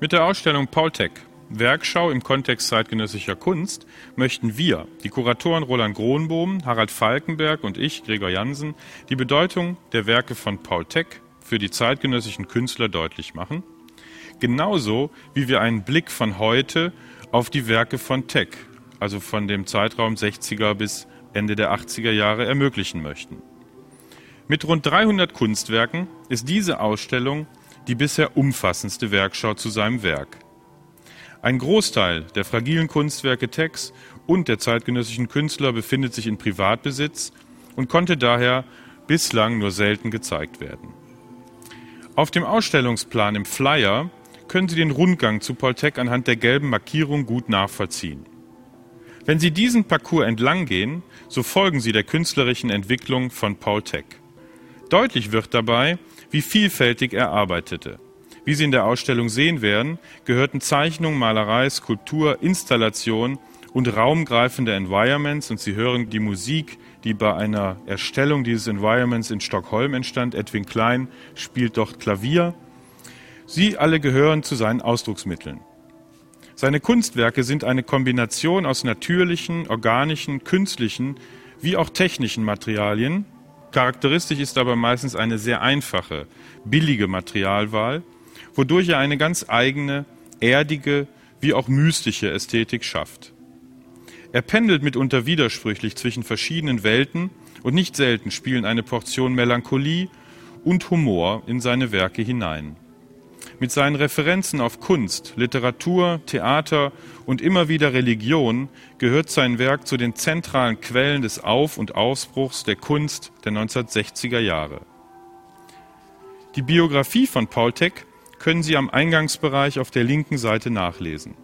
Mit der Ausstellung Paul Tech Werkschau im Kontext zeitgenössischer Kunst möchten wir, die Kuratoren Roland Gronbohm, Harald Falkenberg und ich, Gregor Jansen, die Bedeutung der Werke von Paul Tech für die zeitgenössischen Künstler deutlich machen, genauso wie wir einen Blick von heute auf die Werke von Tech, also von dem Zeitraum 60er bis Ende der 80er Jahre, ermöglichen möchten. Mit rund 300 Kunstwerken ist diese Ausstellung die bisher umfassendste Werkschau zu seinem Werk. Ein Großteil der fragilen Kunstwerke Techs und der zeitgenössischen Künstler befindet sich in Privatbesitz und konnte daher bislang nur selten gezeigt werden. Auf dem Ausstellungsplan im Flyer können Sie den Rundgang zu Paul Tech anhand der gelben Markierung gut nachvollziehen. Wenn Sie diesen Parcours entlang gehen, so folgen Sie der künstlerischen Entwicklung von Paul Tech. Deutlich wird dabei, wie vielfältig er arbeitete. Wie Sie in der Ausstellung sehen werden, gehörten Zeichnung, Malerei, Skulptur, Installation und raumgreifende Environments und Sie hören die Musik, die bei einer Erstellung dieses Environments in Stockholm entstand. Edwin Klein spielt dort Klavier. Sie alle gehören zu seinen Ausdrucksmitteln. Seine Kunstwerke sind eine Kombination aus natürlichen, organischen, künstlichen wie auch technischen Materialien. Charakteristisch ist aber meistens eine sehr einfache, billige Materialwahl, wodurch er eine ganz eigene, erdige wie auch mystische Ästhetik schafft. Er pendelt mitunter widersprüchlich zwischen verschiedenen Welten und nicht selten spielen eine Portion Melancholie und Humor in seine Werke hinein. Mit seinen Referenzen auf Kunst, Literatur, Theater und immer wieder Religion gehört sein Werk zu den zentralen Quellen des Auf- und Ausbruchs der Kunst der 1960er Jahre. Die Biografie von Paul Tech können Sie am Eingangsbereich auf der linken Seite nachlesen.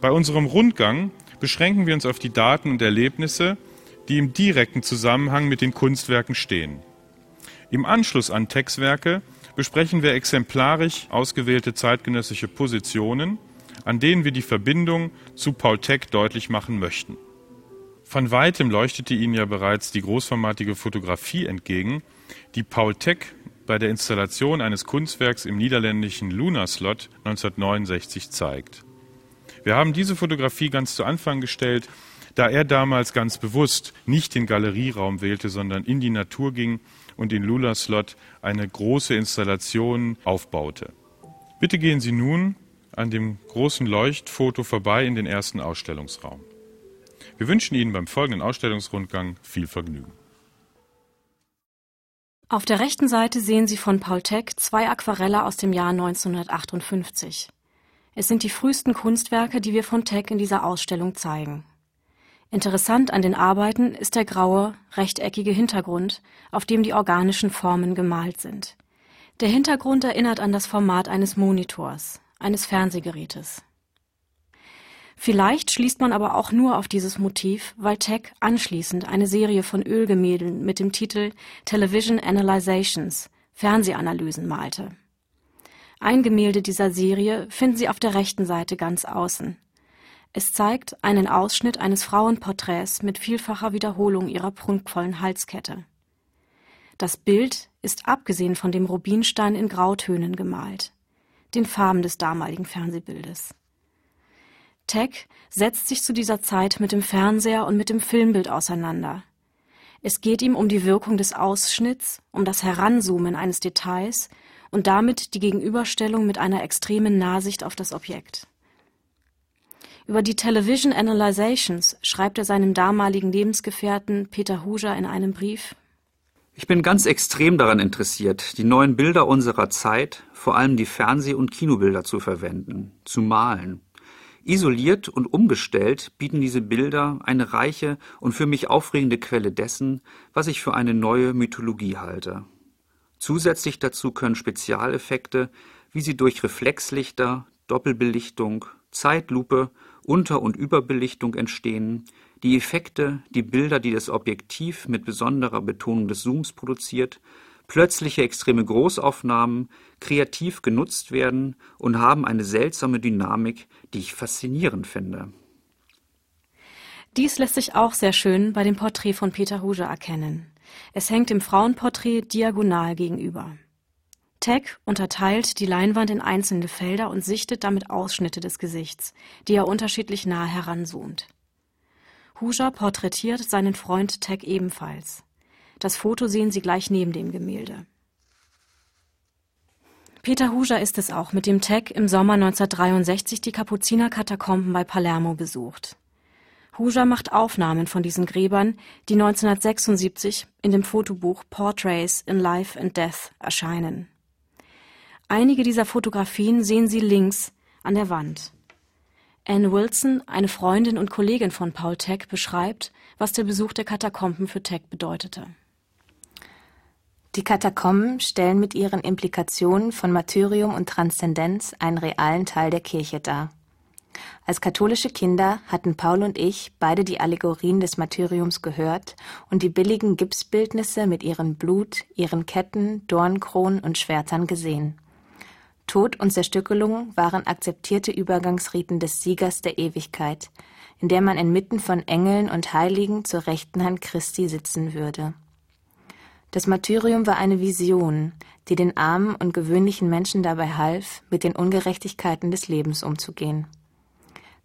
Bei unserem Rundgang beschränken wir uns auf die Daten und Erlebnisse, die im direkten Zusammenhang mit den Kunstwerken stehen. Im Anschluss an Textwerke besprechen wir exemplarisch ausgewählte zeitgenössische Positionen, an denen wir die Verbindung zu Paul Tech deutlich machen möchten. Von weitem leuchtete Ihnen ja bereits die großformatige Fotografie entgegen, die Paul Tech bei der Installation eines Kunstwerks im niederländischen Lunaslot 1969 zeigt. Wir haben diese Fotografie ganz zu Anfang gestellt, da er damals ganz bewusst nicht den Galerieraum wählte, sondern in die Natur ging und in Lunaslot eine große Installation aufbaute. Bitte gehen Sie nun an dem großen Leuchtfoto vorbei in den ersten Ausstellungsraum. Wir wünschen Ihnen beim folgenden Ausstellungsrundgang viel Vergnügen. Auf der rechten Seite sehen Sie von Paul Tech zwei Aquarelle aus dem Jahr 1958. Es sind die frühesten Kunstwerke, die wir von Tech in dieser Ausstellung zeigen. Interessant an den Arbeiten ist der graue, rechteckige Hintergrund, auf dem die organischen Formen gemalt sind. Der Hintergrund erinnert an das Format eines Monitors, eines Fernsehgerätes. Vielleicht schließt man aber auch nur auf dieses Motiv, weil Tech anschließend eine Serie von Ölgemälden mit dem Titel Television Analyzations Fernsehanalysen malte. Ein Gemälde dieser Serie finden Sie auf der rechten Seite ganz außen. Es zeigt einen Ausschnitt eines Frauenporträts mit vielfacher Wiederholung ihrer prunkvollen Halskette. Das Bild ist abgesehen von dem Rubinstein in Grautönen gemalt, den Farben des damaligen Fernsehbildes. Tech setzt sich zu dieser Zeit mit dem Fernseher und mit dem Filmbild auseinander. Es geht ihm um die Wirkung des Ausschnitts, um das Heranzoomen eines Details und damit die Gegenüberstellung mit einer extremen Nahsicht auf das Objekt. Über die Television Analyzations schreibt er seinem damaligen Lebensgefährten Peter Huger in einem Brief Ich bin ganz extrem daran interessiert, die neuen Bilder unserer Zeit, vor allem die Fernseh- und Kinobilder zu verwenden, zu malen. Isoliert und umgestellt bieten diese Bilder eine reiche und für mich aufregende Quelle dessen, was ich für eine neue Mythologie halte. Zusätzlich dazu können Spezialeffekte, wie sie durch Reflexlichter, Doppelbelichtung, Zeitlupe, Unter- und Überbelichtung entstehen, die Effekte, die Bilder, die das Objektiv mit besonderer Betonung des Zooms produziert, plötzliche extreme Großaufnahmen kreativ genutzt werden und haben eine seltsame Dynamik, die ich faszinierend finde. Dies lässt sich auch sehr schön bei dem Porträt von Peter Huger erkennen. Es hängt dem Frauenporträt diagonal gegenüber. Tech unterteilt die Leinwand in einzelne Felder und sichtet damit Ausschnitte des Gesichts, die er unterschiedlich nah heranzoomt. Huja porträtiert seinen Freund Tech ebenfalls. Das Foto sehen Sie gleich neben dem Gemälde. Peter Huger ist es auch, mit dem Tech im Sommer 1963 die Kapuzinerkatakomben bei Palermo besucht. Huger macht Aufnahmen von diesen Gräbern, die 1976 in dem Fotobuch Portraits in Life and Death erscheinen. Einige dieser Fotografien sehen Sie links an der Wand. Anne Wilson, eine Freundin und Kollegin von Paul Tech, beschreibt, was der Besuch der Katakomben für Tech bedeutete. Die Katakomben stellen mit ihren Implikationen von Martyrium und Transzendenz einen realen Teil der Kirche dar. Als katholische Kinder hatten Paul und ich beide die Allegorien des Martyriums gehört und die billigen Gipsbildnisse mit ihren Blut, ihren Ketten, Dornkronen und Schwertern gesehen. Tod und Zerstückelung waren akzeptierte Übergangsriten des Siegers der Ewigkeit, in der man inmitten von Engeln und Heiligen zur rechten Hand Christi sitzen würde. Das Martyrium war eine Vision, die den armen und gewöhnlichen Menschen dabei half, mit den Ungerechtigkeiten des Lebens umzugehen.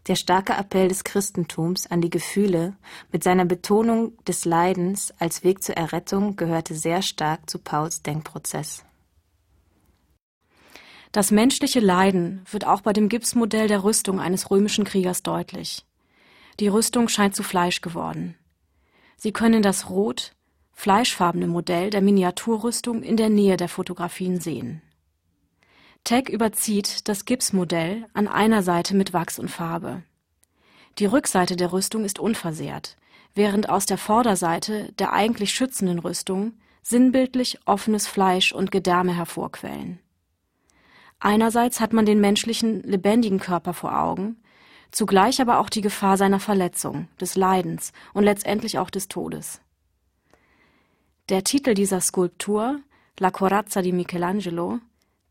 Der starke Appell des Christentums an die Gefühle mit seiner Betonung des Leidens als Weg zur Errettung gehörte sehr stark zu Pauls Denkprozess. Das menschliche Leiden wird auch bei dem Gipsmodell der Rüstung eines römischen Kriegers deutlich. Die Rüstung scheint zu Fleisch geworden. Sie können das Rot, fleischfarbene Modell der Miniaturrüstung in der Nähe der Fotografien sehen. Tech überzieht das Gipsmodell an einer Seite mit Wachs und Farbe. Die Rückseite der Rüstung ist unversehrt, während aus der Vorderseite der eigentlich schützenden Rüstung sinnbildlich offenes Fleisch und Gedärme hervorquellen. Einerseits hat man den menschlichen, lebendigen Körper vor Augen, zugleich aber auch die Gefahr seiner Verletzung, des Leidens und letztendlich auch des Todes. Der Titel dieser Skulptur, La Corazza di Michelangelo,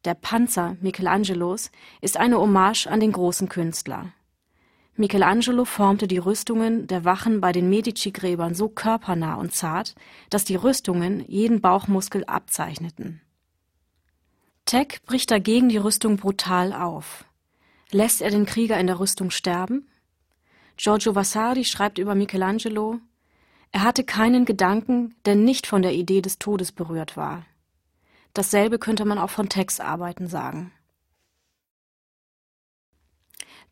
der Panzer Michelangelos, ist eine Hommage an den großen Künstler. Michelangelo formte die Rüstungen der Wachen bei den Medici-Gräbern so körpernah und zart, dass die Rüstungen jeden Bauchmuskel abzeichneten. Tech bricht dagegen die Rüstung brutal auf. Lässt er den Krieger in der Rüstung sterben? Giorgio Vasari schreibt über Michelangelo, er hatte keinen Gedanken, der nicht von der Idee des Todes berührt war. Dasselbe könnte man auch von Tex Arbeiten sagen.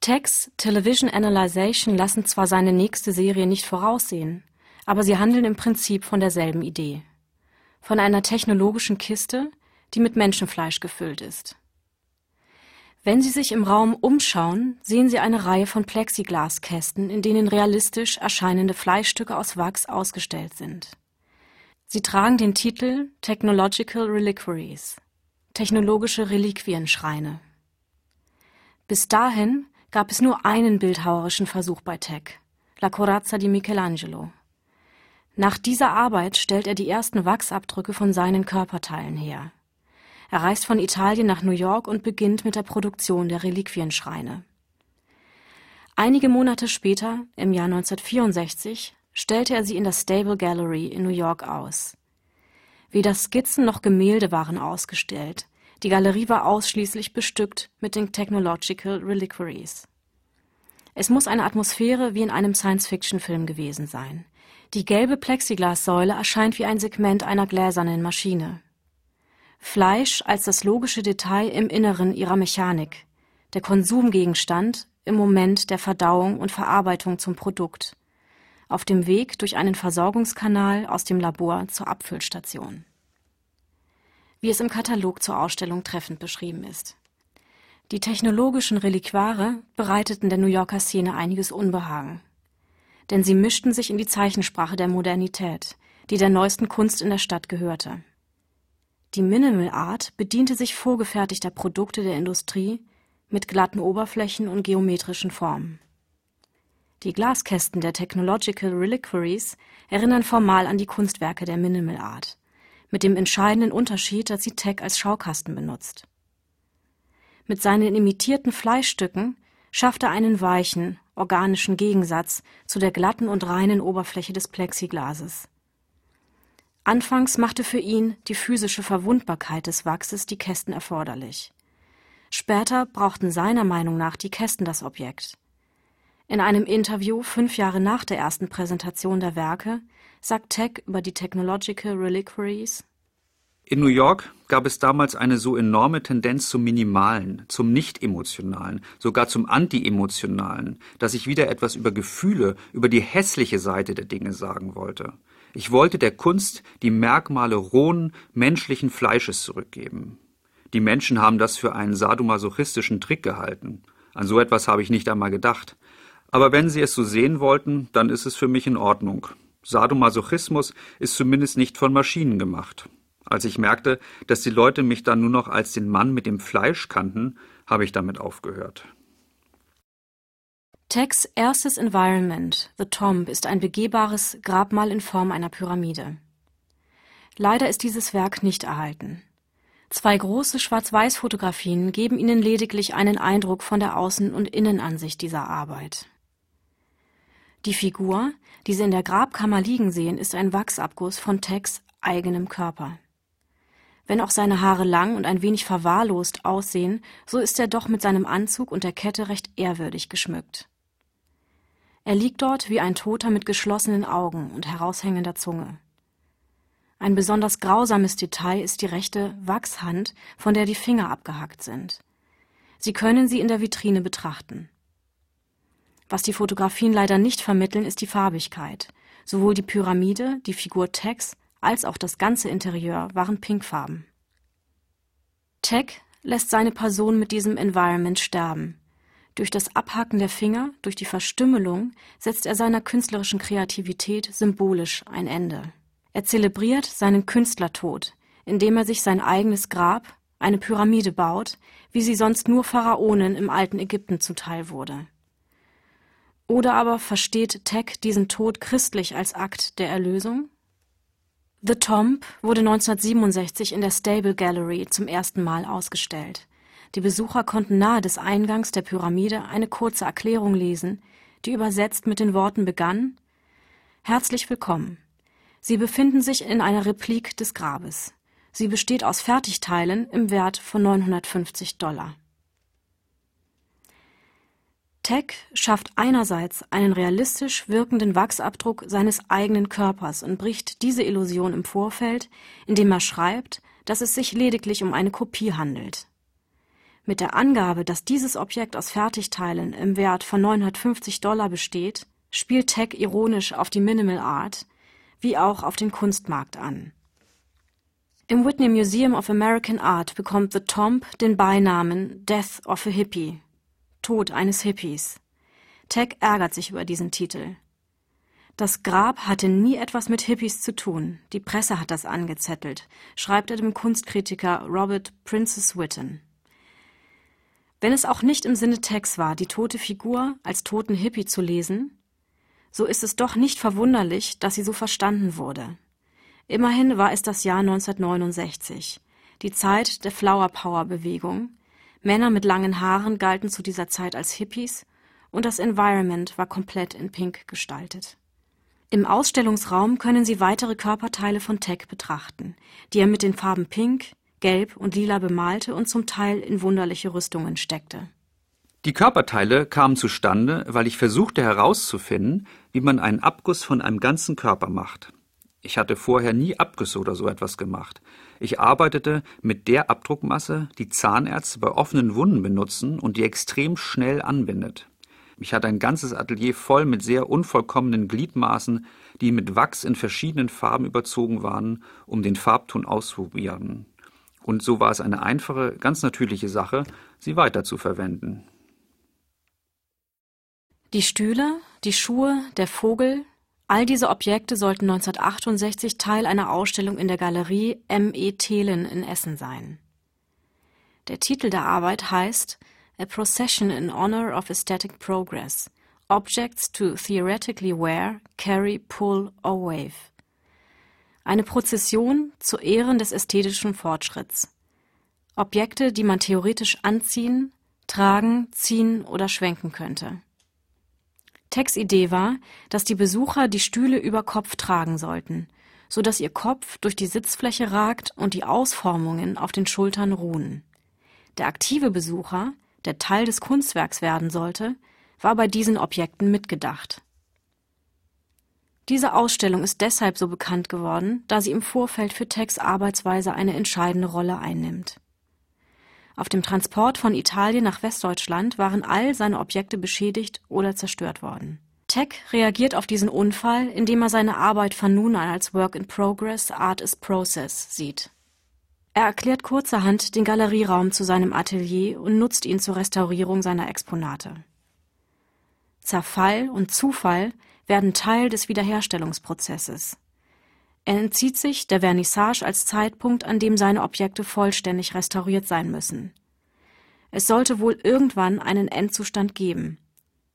Tex Television Analyzation lassen zwar seine nächste Serie nicht voraussehen, aber sie handeln im Prinzip von derselben Idee. Von einer technologischen Kiste, die mit Menschenfleisch gefüllt ist. Wenn Sie sich im Raum umschauen, sehen Sie eine Reihe von Plexiglaskästen, in denen realistisch erscheinende Fleischstücke aus Wachs ausgestellt sind. Sie tragen den Titel Technological Reliquaries, technologische Reliquienschreine. Bis dahin gab es nur einen bildhauerischen Versuch bei Tech, La Corazza di Michelangelo. Nach dieser Arbeit stellt er die ersten Wachsabdrücke von seinen Körperteilen her. Er reist von Italien nach New York und beginnt mit der Produktion der Reliquienschreine. Einige Monate später, im Jahr 1964, stellte er sie in der Stable Gallery in New York aus. Weder Skizzen noch Gemälde waren ausgestellt. Die Galerie war ausschließlich bestückt mit den Technological Reliquaries. Es muss eine Atmosphäre wie in einem Science-Fiction-Film gewesen sein. Die gelbe Plexiglassäule erscheint wie ein Segment einer gläsernen Maschine. Fleisch als das logische Detail im Inneren ihrer Mechanik, der Konsumgegenstand im Moment der Verdauung und Verarbeitung zum Produkt, auf dem Weg durch einen Versorgungskanal aus dem Labor zur Abfüllstation. Wie es im Katalog zur Ausstellung treffend beschrieben ist. Die technologischen Reliquare bereiteten der New Yorker Szene einiges Unbehagen. Denn sie mischten sich in die Zeichensprache der Modernität, die der neuesten Kunst in der Stadt gehörte. Die Minimal Art bediente sich vorgefertigter Produkte der Industrie mit glatten Oberflächen und geometrischen Formen. Die Glaskästen der Technological Reliquaries erinnern formal an die Kunstwerke der Minimal Art, mit dem entscheidenden Unterschied, dass sie Tech als Schaukasten benutzt. Mit seinen imitierten Fleischstücken schafft er einen weichen, organischen Gegensatz zu der glatten und reinen Oberfläche des Plexiglases. Anfangs machte für ihn die physische Verwundbarkeit des Wachses die Kästen erforderlich. Später brauchten seiner Meinung nach die Kästen das Objekt. In einem Interview fünf Jahre nach der ersten Präsentation der Werke sagt Tech über die Technological Reliquaries in New York gab es damals eine so enorme Tendenz zum Minimalen, zum Nicht-Emotionalen, sogar zum Anti-Emotionalen, dass ich wieder etwas über Gefühle, über die hässliche Seite der Dinge sagen wollte. Ich wollte der Kunst die Merkmale rohen, menschlichen Fleisches zurückgeben. Die Menschen haben das für einen sadomasochistischen Trick gehalten. An so etwas habe ich nicht einmal gedacht. Aber wenn Sie es so sehen wollten, dann ist es für mich in Ordnung. Sadomasochismus ist zumindest nicht von Maschinen gemacht. Als ich merkte, dass die Leute mich dann nur noch als den Mann mit dem Fleisch kannten, habe ich damit aufgehört. Techs erstes Environment, The Tomb, ist ein begehbares Grabmal in Form einer Pyramide. Leider ist dieses Werk nicht erhalten. Zwei große Schwarz-Weiß-Fotografien geben Ihnen lediglich einen Eindruck von der Außen- und Innenansicht dieser Arbeit. Die Figur, die Sie in der Grabkammer liegen sehen, ist ein Wachsabguss von Techs eigenem Körper. Wenn auch seine Haare lang und ein wenig verwahrlost aussehen, so ist er doch mit seinem Anzug und der Kette recht ehrwürdig geschmückt. Er liegt dort wie ein Toter mit geschlossenen Augen und heraushängender Zunge. Ein besonders grausames Detail ist die rechte Wachshand, von der die Finger abgehackt sind. Sie können sie in der Vitrine betrachten. Was die Fotografien leider nicht vermitteln, ist die Farbigkeit. Sowohl die Pyramide, die Figur Tex als auch das ganze Interieur waren pinkfarben. Tech lässt seine Person mit diesem Environment sterben. Durch das Abhaken der Finger, durch die Verstümmelung setzt er seiner künstlerischen Kreativität symbolisch ein Ende. Er zelebriert seinen Künstlertod, indem er sich sein eigenes Grab, eine Pyramide baut, wie sie sonst nur Pharaonen im alten Ägypten zuteil wurde. Oder aber versteht Tech diesen Tod christlich als Akt der Erlösung? The Tomb wurde 1967 in der Stable Gallery zum ersten Mal ausgestellt. Die Besucher konnten nahe des Eingangs der Pyramide eine kurze Erklärung lesen, die übersetzt mit den Worten begann Herzlich willkommen. Sie befinden sich in einer Replik des Grabes. Sie besteht aus Fertigteilen im Wert von 950 Dollar. Tech schafft einerseits einen realistisch wirkenden Wachsabdruck seines eigenen Körpers und bricht diese Illusion im Vorfeld, indem er schreibt, dass es sich lediglich um eine Kopie handelt. Mit der Angabe, dass dieses Objekt aus Fertigteilen im Wert von 950 Dollar besteht, spielt Tech ironisch auf die Minimal Art wie auch auf den Kunstmarkt an. Im Whitney Museum of American Art bekommt The Tomb den Beinamen Death of a Hippie Tod eines Hippies. Tech ärgert sich über diesen Titel. Das Grab hatte nie etwas mit Hippies zu tun. Die Presse hat das angezettelt, schreibt er dem Kunstkritiker Robert Princess Witten. Wenn es auch nicht im Sinne Tex war, die tote Figur als toten Hippie zu lesen, so ist es doch nicht verwunderlich, dass sie so verstanden wurde. Immerhin war es das Jahr 1969, die Zeit der Flower Power Bewegung, Männer mit langen Haaren galten zu dieser Zeit als Hippies und das Environment war komplett in Pink gestaltet. Im Ausstellungsraum können Sie weitere Körperteile von Tech betrachten, die er mit den Farben Pink, Gelb und Lila bemalte und zum Teil in wunderliche Rüstungen steckte. Die Körperteile kamen zustande, weil ich versuchte herauszufinden, wie man einen Abguss von einem ganzen Körper macht. Ich hatte vorher nie Abgüsse oder so etwas gemacht. Ich arbeitete mit der Abdruckmasse, die Zahnärzte bei offenen Wunden benutzen und die extrem schnell anwendet. Ich hatte ein ganzes Atelier voll mit sehr unvollkommenen Gliedmaßen, die mit Wachs in verschiedenen Farben überzogen waren, um den Farbton auszuprobieren. Und so war es eine einfache, ganz natürliche Sache, sie weiter zu verwenden. Die Stühle, die Schuhe, der Vogel, All diese Objekte sollten 1968 Teil einer Ausstellung in der Galerie M. E. Thelen in Essen sein. Der Titel der Arbeit heißt A Procession in Honor of Aesthetic Progress Objects to Theoretically Wear, Carry, Pull or Wave. Eine Prozession zu Ehren des ästhetischen Fortschritts. Objekte, die man theoretisch anziehen, tragen, ziehen oder schwenken könnte. Tex Idee war, dass die Besucher die Stühle über Kopf tragen sollten, so dass ihr Kopf durch die Sitzfläche ragt und die Ausformungen auf den Schultern ruhen. Der aktive Besucher, der Teil des Kunstwerks werden sollte, war bei diesen Objekten mitgedacht. Diese Ausstellung ist deshalb so bekannt geworden, da sie im Vorfeld für Tecks Arbeitsweise eine entscheidende Rolle einnimmt. Auf dem Transport von Italien nach Westdeutschland waren all seine Objekte beschädigt oder zerstört worden. Teck reagiert auf diesen Unfall, indem er seine Arbeit von nun an als Work in Progress, Art is Process sieht. Er erklärt kurzerhand den Galerieraum zu seinem Atelier und nutzt ihn zur Restaurierung seiner Exponate. Zerfall und Zufall werden Teil des Wiederherstellungsprozesses. Er entzieht sich der Vernissage als Zeitpunkt, an dem seine Objekte vollständig restauriert sein müssen. Es sollte wohl irgendwann einen Endzustand geben,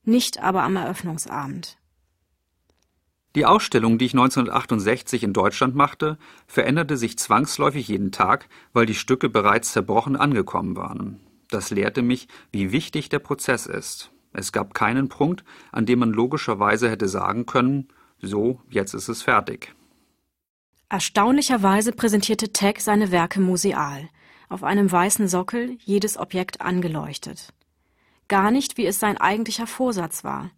nicht aber am Eröffnungsabend. Die Ausstellung, die ich 1968 in Deutschland machte, veränderte sich zwangsläufig jeden Tag, weil die Stücke bereits zerbrochen angekommen waren. Das lehrte mich, wie wichtig der Prozess ist. Es gab keinen Punkt, an dem man logischerweise hätte sagen können, so, jetzt ist es fertig. Erstaunlicherweise präsentierte Tech seine Werke museal, auf einem weißen Sockel, jedes Objekt angeleuchtet. Gar nicht, wie es sein eigentlicher Vorsatz war.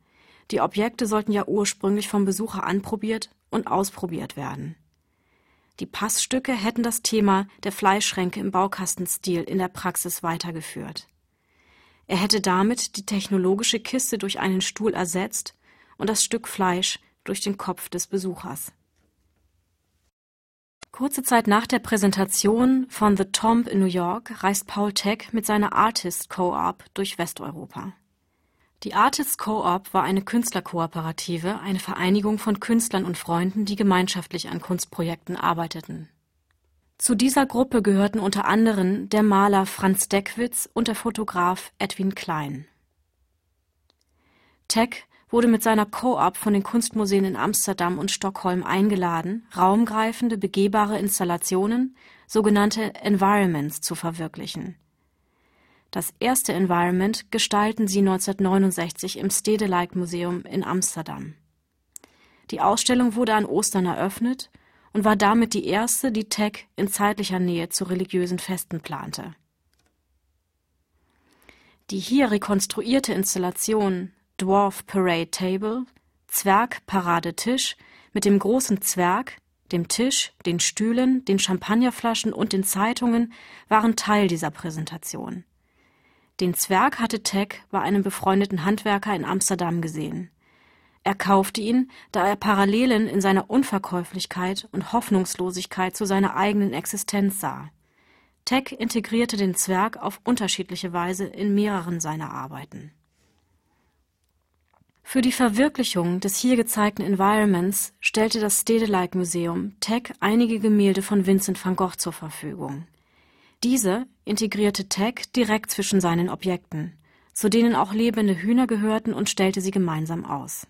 Die Objekte sollten ja ursprünglich vom Besucher anprobiert und ausprobiert werden. Die Passstücke hätten das Thema der Fleischschränke im Baukastenstil in der Praxis weitergeführt. Er hätte damit die technologische Kiste durch einen Stuhl ersetzt und das Stück Fleisch durch den Kopf des Besuchers. Kurze Zeit nach der Präsentation von The Tomb in New York reist Paul Tech mit seiner Artist Co-op durch Westeuropa. Die Artists Co-op war eine Künstlerkooperative, eine Vereinigung von Künstlern und Freunden, die gemeinschaftlich an Kunstprojekten arbeiteten. Zu dieser Gruppe gehörten unter anderem der Maler Franz Deckwitz und der Fotograf Edwin Klein. Tech wurde mit seiner Co-op von den Kunstmuseen in Amsterdam und Stockholm eingeladen, raumgreifende, begehbare Installationen, sogenannte Environments, zu verwirklichen das erste Environment gestalten sie 1969 im Stedelijk Museum in Amsterdam. Die Ausstellung wurde an Ostern eröffnet und war damit die erste, die Tech in zeitlicher Nähe zu religiösen Festen plante. Die hier rekonstruierte Installation Dwarf Parade Table, Zwerg Paradetisch mit dem großen Zwerg, dem Tisch, den Stühlen, den Champagnerflaschen und den Zeitungen waren Teil dieser Präsentation. Den Zwerg hatte Tech bei einem befreundeten Handwerker in Amsterdam gesehen. Er kaufte ihn, da er Parallelen in seiner Unverkäuflichkeit und Hoffnungslosigkeit zu seiner eigenen Existenz sah. Tech integrierte den Zwerg auf unterschiedliche Weise in mehreren seiner Arbeiten. Für die Verwirklichung des hier gezeigten Environments stellte das Stedelijk Museum Tech einige Gemälde von Vincent van Gogh zur Verfügung. Diese integrierte Tech direkt zwischen seinen Objekten, zu denen auch lebende Hühner gehörten und stellte sie gemeinsam aus.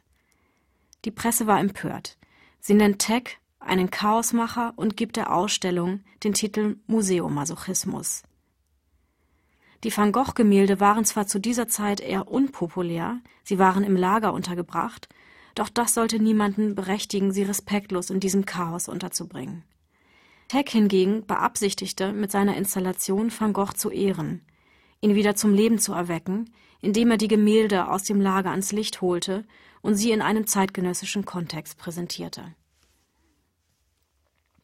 Die Presse war empört. Sie nennt Tech einen Chaosmacher und gibt der Ausstellung den Titel Museomasochismus. Die Van Gogh-Gemälde waren zwar zu dieser Zeit eher unpopulär, sie waren im Lager untergebracht, doch das sollte niemanden berechtigen, sie respektlos in diesem Chaos unterzubringen. Heck hingegen beabsichtigte, mit seiner Installation Van Gogh zu ehren, ihn wieder zum Leben zu erwecken, indem er die Gemälde aus dem Lager ans Licht holte und sie in einem zeitgenössischen Kontext präsentierte.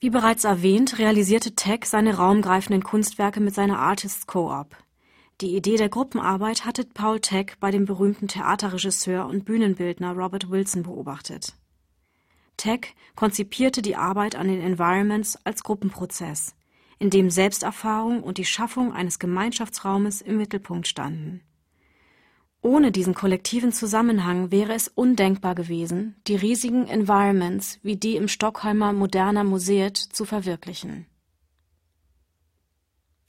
Wie bereits erwähnt, realisierte Tech seine raumgreifenden Kunstwerke mit seiner Artists Co-op. Die Idee der Gruppenarbeit hatte Paul Tech bei dem berühmten Theaterregisseur und Bühnenbildner Robert Wilson beobachtet. Tech konzipierte die Arbeit an den Environments als Gruppenprozess, in dem Selbsterfahrung und die Schaffung eines Gemeinschaftsraumes im Mittelpunkt standen. Ohne diesen kollektiven Zusammenhang wäre es undenkbar gewesen, die riesigen Environments wie die im Stockholmer Moderner Museet zu verwirklichen.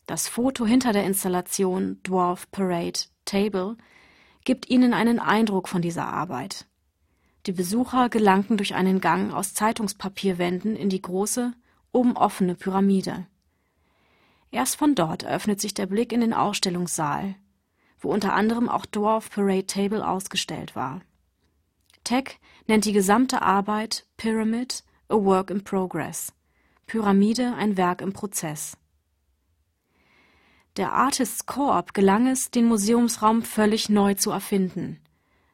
Das Foto hinter der Installation Dwarf Parade Table gibt Ihnen einen Eindruck von dieser Arbeit. Die Besucher gelangten durch einen Gang aus Zeitungspapierwänden in die große, oben offene Pyramide. Erst von dort eröffnet sich der Blick in den Ausstellungssaal, wo unter anderem auch Dwarf Parade Table ausgestellt war. Tech nennt die gesamte Arbeit Pyramid A Work in Progress. Pyramide ein Werk im Prozess. Der Artists Co-op gelang es, den Museumsraum völlig neu zu erfinden.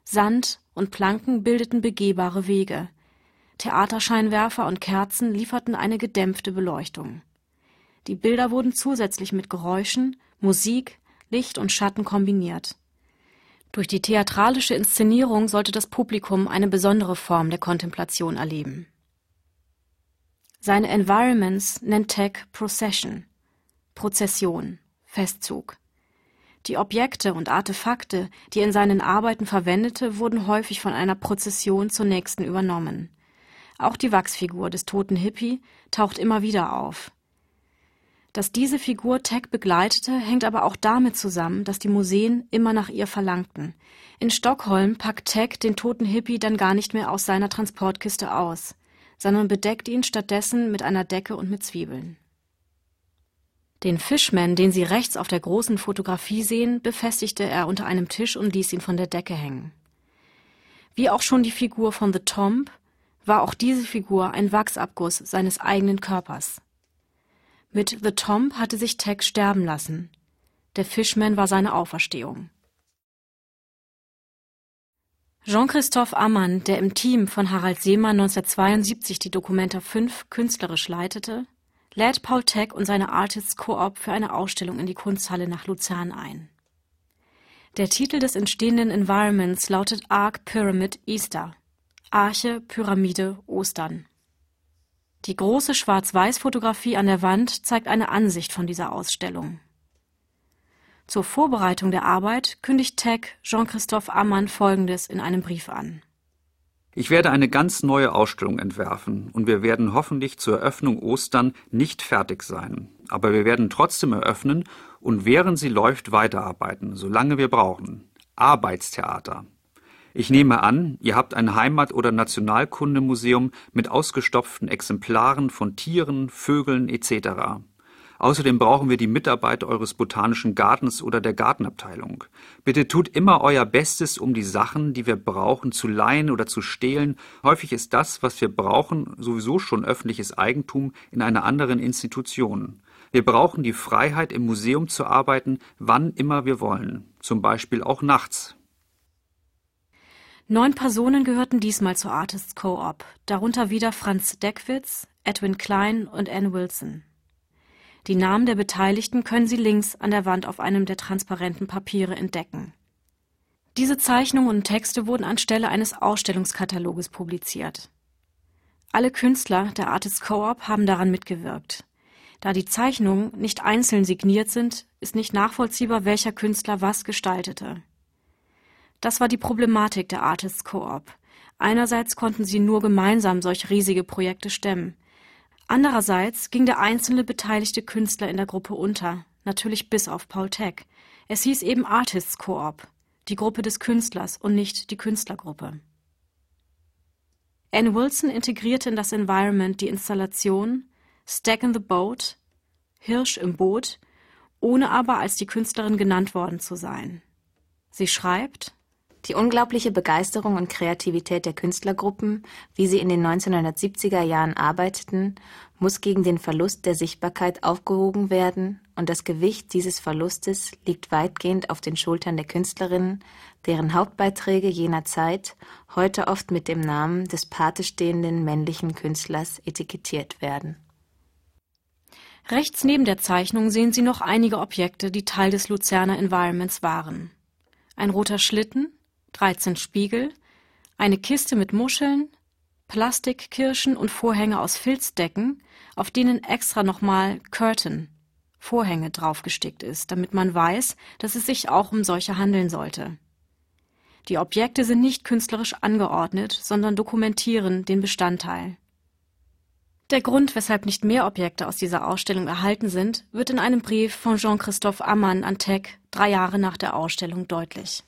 Sand und Planken bildeten begehbare Wege. Theaterscheinwerfer und Kerzen lieferten eine gedämpfte Beleuchtung. Die Bilder wurden zusätzlich mit Geräuschen, Musik, Licht und Schatten kombiniert. Durch die theatralische Inszenierung sollte das Publikum eine besondere Form der Kontemplation erleben. Seine Environments nennt Tech Procession, Prozession, Festzug. Die Objekte und Artefakte, die er in seinen Arbeiten verwendete, wurden häufig von einer Prozession zur nächsten übernommen. Auch die Wachsfigur des toten Hippie taucht immer wieder auf. Dass diese Figur Tech begleitete, hängt aber auch damit zusammen, dass die Museen immer nach ihr verlangten. In Stockholm packt Tech den toten Hippie dann gar nicht mehr aus seiner Transportkiste aus, sondern bedeckt ihn stattdessen mit einer Decke und mit Zwiebeln. Den Fishman, den Sie rechts auf der großen Fotografie sehen, befestigte er unter einem Tisch und ließ ihn von der Decke hängen. Wie auch schon die Figur von The Tomb war auch diese Figur ein Wachsabguss seines eigenen Körpers. Mit The Tomb hatte sich Tex sterben lassen. Der Fishman war seine Auferstehung. Jean-Christophe Ammann, der im Team von Harald Seemann 1972 die Documenta 5 künstlerisch leitete, lädt Paul Teck und seine Artists Co-op für eine Ausstellung in die Kunsthalle nach Luzern ein. Der Titel des entstehenden Environments lautet Arc Pyramid Easter. Arche, Pyramide, Ostern. Die große Schwarz-Weiß-Fotografie an der Wand zeigt eine Ansicht von dieser Ausstellung. Zur Vorbereitung der Arbeit kündigt Tech Jean-Christophe Ammann Folgendes in einem Brief an. Ich werde eine ganz neue Ausstellung entwerfen und wir werden hoffentlich zur Eröffnung Ostern nicht fertig sein. Aber wir werden trotzdem eröffnen und während sie läuft weiterarbeiten, solange wir brauchen. Arbeitstheater. Ich nehme an, ihr habt ein Heimat- oder Nationalkundemuseum mit ausgestopften Exemplaren von Tieren, Vögeln etc. Außerdem brauchen wir die Mitarbeit eures botanischen Gartens oder der Gartenabteilung. Bitte tut immer euer Bestes, um die Sachen, die wir brauchen, zu leihen oder zu stehlen. Häufig ist das, was wir brauchen, sowieso schon öffentliches Eigentum in einer anderen Institution. Wir brauchen die Freiheit, im Museum zu arbeiten, wann immer wir wollen. Zum Beispiel auch nachts. Neun Personen gehörten diesmal zur Artists Co-op, darunter wieder Franz Deckwitz, Edwin Klein und Ann Wilson. Die Namen der Beteiligten können Sie links an der Wand auf einem der transparenten Papiere entdecken. Diese Zeichnungen und Texte wurden anstelle eines Ausstellungskataloges publiziert. Alle Künstler der Artists Co-op haben daran mitgewirkt. Da die Zeichnungen nicht einzeln signiert sind, ist nicht nachvollziehbar, welcher Künstler was gestaltete. Das war die Problematik der Artists Co-op. Einerseits konnten sie nur gemeinsam solch riesige Projekte stemmen. Andererseits ging der einzelne beteiligte Künstler in der Gruppe unter, natürlich bis auf Paul Tech. Es hieß eben Artists Co-op, die Gruppe des Künstlers und nicht die Künstlergruppe. Anne Wilson integrierte in das Environment die Installation Stack in the Boat, Hirsch im Boot, ohne aber als die Künstlerin genannt worden zu sein. Sie schreibt, die unglaubliche Begeisterung und Kreativität der Künstlergruppen, wie sie in den 1970er Jahren arbeiteten, muss gegen den Verlust der Sichtbarkeit aufgewogen werden, und das Gewicht dieses Verlustes liegt weitgehend auf den Schultern der Künstlerinnen, deren Hauptbeiträge jener Zeit heute oft mit dem Namen des Pate stehenden männlichen Künstlers etikettiert werden. Rechts neben der Zeichnung sehen Sie noch einige Objekte, die Teil des Luzerner Environments waren. Ein roter Schlitten, 13 Spiegel, eine Kiste mit Muscheln, Plastikkirschen und Vorhänge aus Filzdecken, auf denen extra nochmal Curtain, Vorhänge draufgestickt ist, damit man weiß, dass es sich auch um solche handeln sollte. Die Objekte sind nicht künstlerisch angeordnet, sondern dokumentieren den Bestandteil. Der Grund, weshalb nicht mehr Objekte aus dieser Ausstellung erhalten sind, wird in einem Brief von Jean-Christophe Ammann an Tech drei Jahre nach der Ausstellung deutlich.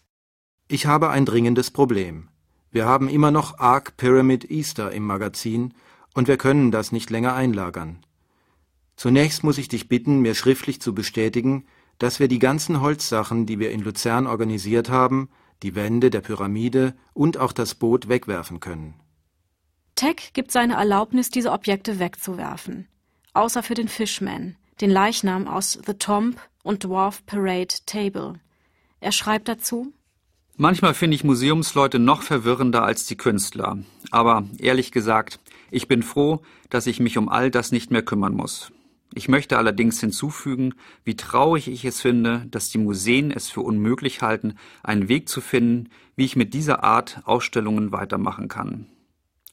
Ich habe ein dringendes Problem. Wir haben immer noch Arc Pyramid Easter im Magazin und wir können das nicht länger einlagern. Zunächst muss ich dich bitten, mir schriftlich zu bestätigen, dass wir die ganzen Holzsachen, die wir in Luzern organisiert haben, die Wände der Pyramide und auch das Boot wegwerfen können. Tech gibt seine Erlaubnis, diese Objekte wegzuwerfen. Außer für den Fishman, den Leichnam aus The Tomb und Dwarf Parade Table. Er schreibt dazu, Manchmal finde ich Museumsleute noch verwirrender als die Künstler. Aber ehrlich gesagt, ich bin froh, dass ich mich um all das nicht mehr kümmern muss. Ich möchte allerdings hinzufügen, wie traurig ich es finde, dass die Museen es für unmöglich halten, einen Weg zu finden, wie ich mit dieser Art Ausstellungen weitermachen kann.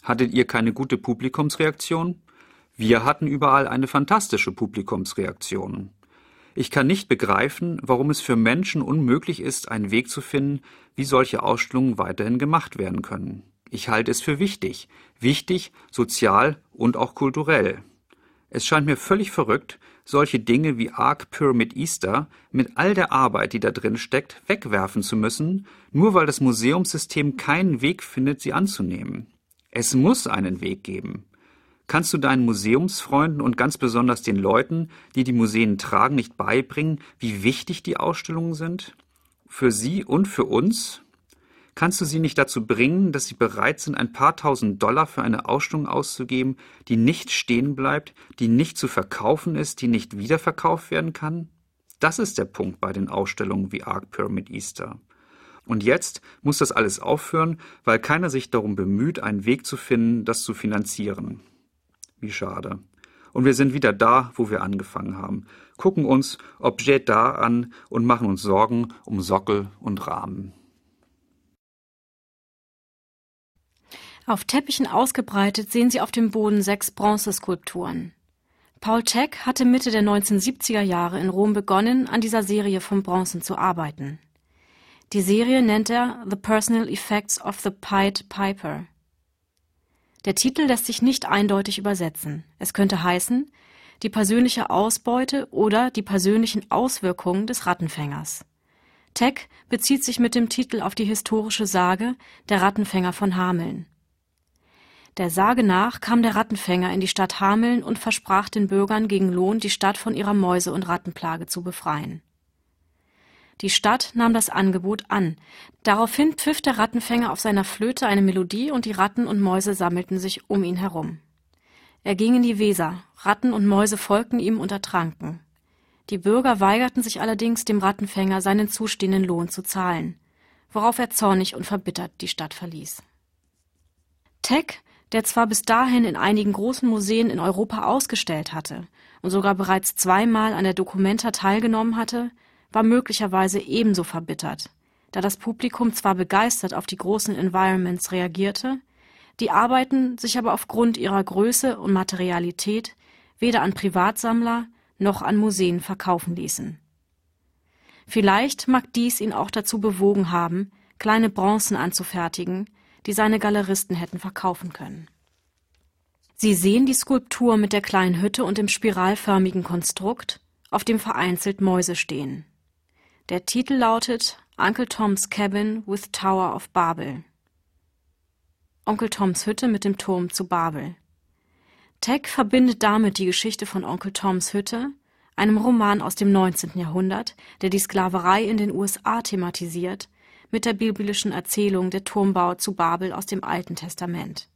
Hattet ihr keine gute Publikumsreaktion? Wir hatten überall eine fantastische Publikumsreaktion. Ich kann nicht begreifen, warum es für Menschen unmöglich ist, einen Weg zu finden, wie solche Ausstellungen weiterhin gemacht werden können. Ich halte es für wichtig, wichtig, sozial und auch kulturell. Es scheint mir völlig verrückt, solche Dinge wie Ark Pyramid Easter mit all der Arbeit, die da drin steckt, wegwerfen zu müssen, nur weil das Museumssystem keinen Weg findet, sie anzunehmen. Es muss einen Weg geben. Kannst du deinen Museumsfreunden und ganz besonders den Leuten, die die Museen tragen, nicht beibringen, wie wichtig die Ausstellungen sind? Für sie und für uns? Kannst du sie nicht dazu bringen, dass sie bereit sind, ein paar tausend Dollar für eine Ausstellung auszugeben, die nicht stehen bleibt, die nicht zu verkaufen ist, die nicht wiederverkauft werden kann? Das ist der Punkt bei den Ausstellungen wie Arc Pyramid Easter. Und jetzt muss das alles aufhören, weil keiner sich darum bemüht, einen Weg zu finden, das zu finanzieren. Wie schade. Und wir sind wieder da, wo wir angefangen haben, gucken uns Objet da an und machen uns Sorgen um Sockel und Rahmen. Auf Teppichen ausgebreitet sehen Sie auf dem Boden sechs Bronzeskulpturen. Paul Teck hatte Mitte der 1970er Jahre in Rom begonnen, an dieser Serie von Bronzen zu arbeiten. Die Serie nennt er The Personal Effects of the Pied Piper. Der Titel lässt sich nicht eindeutig übersetzen. Es könnte heißen die persönliche Ausbeute oder die persönlichen Auswirkungen des Rattenfängers. Teck bezieht sich mit dem Titel auf die historische Sage Der Rattenfänger von Hameln. Der Sage nach kam der Rattenfänger in die Stadt Hameln und versprach den Bürgern gegen Lohn, die Stadt von ihrer Mäuse- und Rattenplage zu befreien. Die Stadt nahm das Angebot an. Daraufhin pfiff der Rattenfänger auf seiner Flöte eine Melodie und die Ratten und Mäuse sammelten sich um ihn herum. Er ging in die Weser, Ratten und Mäuse folgten ihm und ertranken. Die Bürger weigerten sich allerdings, dem Rattenfänger seinen zustehenden Lohn zu zahlen, worauf er zornig und verbittert die Stadt verließ. Teck der zwar bis dahin in einigen großen Museen in Europa ausgestellt hatte und sogar bereits zweimal an der Documenta teilgenommen hatte, war möglicherweise ebenso verbittert, da das Publikum zwar begeistert auf die großen Environments reagierte, die Arbeiten sich aber aufgrund ihrer Größe und Materialität weder an Privatsammler noch an Museen verkaufen ließen. Vielleicht mag dies ihn auch dazu bewogen haben, kleine Bronzen anzufertigen, die seine Galeristen hätten verkaufen können. Sie sehen die Skulptur mit der kleinen Hütte und dem spiralförmigen Konstrukt, auf dem vereinzelt Mäuse stehen. Der Titel lautet Uncle Tom's Cabin with Tower of Babel. Onkel Toms Hütte mit dem Turm zu Babel. Teck verbindet damit die Geschichte von Onkel Toms Hütte, einem Roman aus dem 19. Jahrhundert, der die Sklaverei in den USA thematisiert, mit der biblischen Erzählung der Turmbau zu Babel aus dem Alten Testament.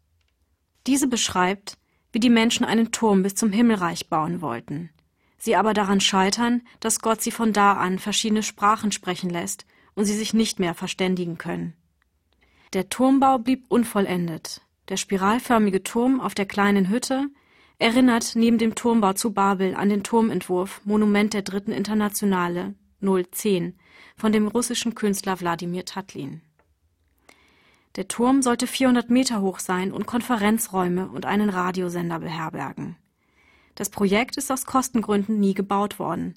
Diese beschreibt, wie die Menschen einen Turm bis zum Himmelreich bauen wollten, sie aber daran scheitern, dass Gott sie von da an verschiedene Sprachen sprechen lässt und sie sich nicht mehr verständigen können. Der Turmbau blieb unvollendet. Der spiralförmige Turm auf der kleinen Hütte erinnert neben dem Turmbau zu Babel an den Turmentwurf Monument der Dritten Internationale 010 von dem russischen Künstler Wladimir Tatlin. Der Turm sollte 400 Meter hoch sein und Konferenzräume und einen Radiosender beherbergen. Das Projekt ist aus Kostengründen nie gebaut worden.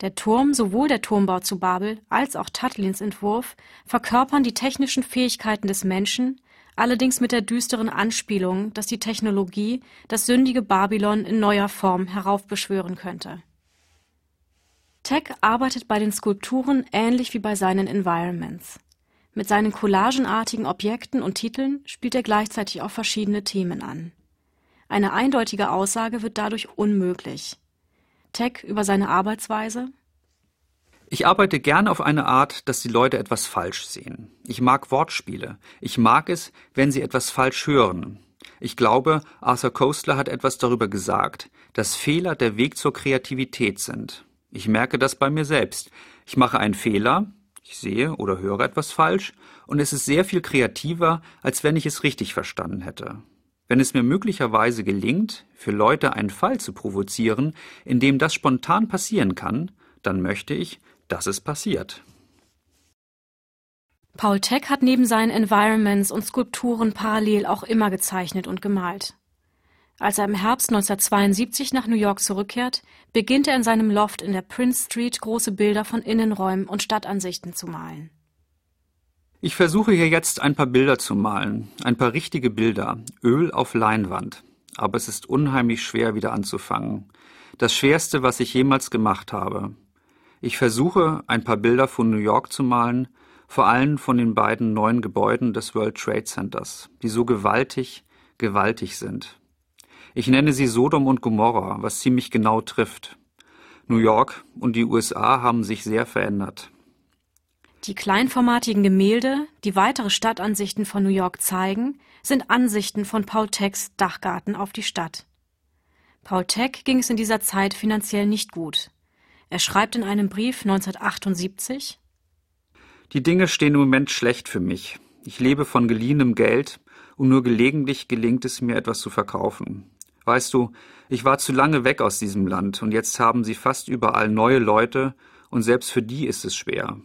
Der Turm, sowohl der Turmbau zu Babel als auch Tatlins Entwurf, verkörpern die technischen Fähigkeiten des Menschen, allerdings mit der düsteren Anspielung, dass die Technologie das sündige Babylon in neuer Form heraufbeschwören könnte. Teck arbeitet bei den Skulpturen ähnlich wie bei seinen Environments. Mit seinen collagenartigen Objekten und Titeln spielt er gleichzeitig auch verschiedene Themen an. Eine eindeutige Aussage wird dadurch unmöglich. Teck über seine Arbeitsweise ich arbeite gerne auf eine Art, dass die Leute etwas falsch sehen. Ich mag Wortspiele. Ich mag es, wenn sie etwas falsch hören. Ich glaube, Arthur Koestler hat etwas darüber gesagt, dass Fehler der Weg zur Kreativität sind. Ich merke das bei mir selbst. Ich mache einen Fehler, ich sehe oder höre etwas falsch, und es ist sehr viel kreativer, als wenn ich es richtig verstanden hätte. Wenn es mir möglicherweise gelingt, für Leute einen Fall zu provozieren, in dem das spontan passieren kann, dann möchte ich, dass es passiert. Paul Teck hat neben seinen Environments und Skulpturen parallel auch immer gezeichnet und gemalt. Als er im Herbst 1972 nach New York zurückkehrt, beginnt er in seinem Loft in der Prince Street große Bilder von Innenräumen und Stadtansichten zu malen. Ich versuche hier jetzt ein paar Bilder zu malen, ein paar richtige Bilder, Öl auf Leinwand. Aber es ist unheimlich schwer wieder anzufangen. Das schwerste, was ich jemals gemacht habe. Ich versuche, ein paar Bilder von New York zu malen, vor allem von den beiden neuen Gebäuden des World Trade Centers, die so gewaltig, gewaltig sind. Ich nenne sie Sodom und Gomorra, was ziemlich genau trifft. New York und die USA haben sich sehr verändert. Die kleinformatigen Gemälde, die weitere Stadtansichten von New York zeigen, sind Ansichten von Paul Tecks Dachgarten auf die Stadt. Paul Teck ging es in dieser Zeit finanziell nicht gut. Er schreibt in einem Brief 1978 die Dinge stehen im Moment schlecht für mich. Ich lebe von geliehenem Geld und nur gelegentlich gelingt es mir etwas zu verkaufen. Weißt du, ich war zu lange weg aus diesem Land und jetzt haben sie fast überall neue Leute und selbst für die ist es schwer.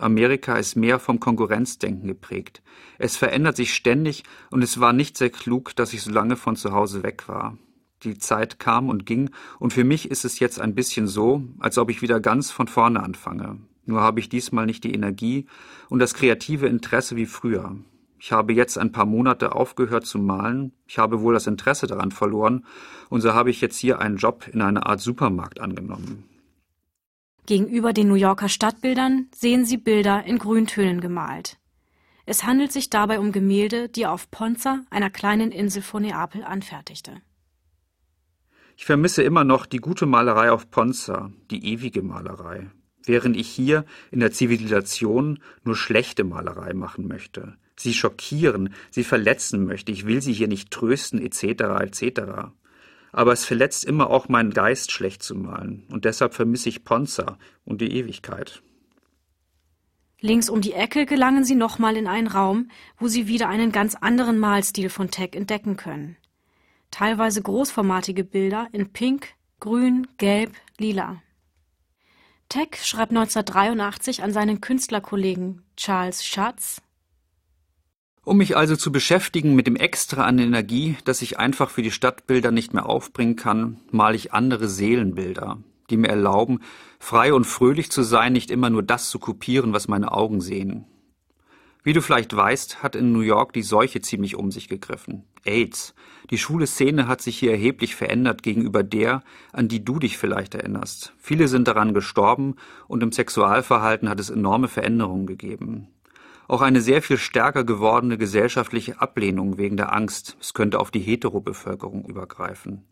Amerika ist mehr vom Konkurrenzdenken geprägt. Es verändert sich ständig und es war nicht sehr klug, dass ich so lange von zu Hause weg war. Die Zeit kam und ging und für mich ist es jetzt ein bisschen so, als ob ich wieder ganz von vorne anfange. Nur habe ich diesmal nicht die Energie und das kreative Interesse wie früher. Ich habe jetzt ein paar Monate aufgehört zu malen, ich habe wohl das Interesse daran verloren, und so habe ich jetzt hier einen Job in einer Art Supermarkt angenommen. Gegenüber den New Yorker Stadtbildern sehen Sie Bilder in Grüntönen gemalt. Es handelt sich dabei um Gemälde, die er auf Ponza, einer kleinen Insel vor Neapel, anfertigte. Ich vermisse immer noch die gute Malerei auf Ponza, die ewige Malerei während ich hier in der Zivilisation nur schlechte Malerei machen möchte, sie schockieren, sie verletzen möchte, ich will sie hier nicht trösten, etc., etc. Aber es verletzt immer auch meinen Geist, schlecht zu malen, und deshalb vermisse ich Ponza und die Ewigkeit. Links um die Ecke gelangen sie nochmal in einen Raum, wo sie wieder einen ganz anderen Malstil von Tech entdecken können. Teilweise großformatige Bilder in Pink, Grün, Gelb, Lila. Tech schreibt 1983 an seinen Künstlerkollegen Charles Schatz um mich also zu beschäftigen mit dem Extra an Energie, das ich einfach für die Stadtbilder nicht mehr aufbringen kann, male ich andere Seelenbilder, die mir erlauben, frei und fröhlich zu sein, nicht immer nur das zu kopieren, was meine Augen sehen. Wie du vielleicht weißt, hat in New York die Seuche ziemlich um sich gegriffen. AIDS. Die schwule Szene hat sich hier erheblich verändert gegenüber der, an die du dich vielleicht erinnerst. Viele sind daran gestorben und im Sexualverhalten hat es enorme Veränderungen gegeben. Auch eine sehr viel stärker gewordene gesellschaftliche Ablehnung wegen der Angst, es könnte auf die Heterobevölkerung übergreifen.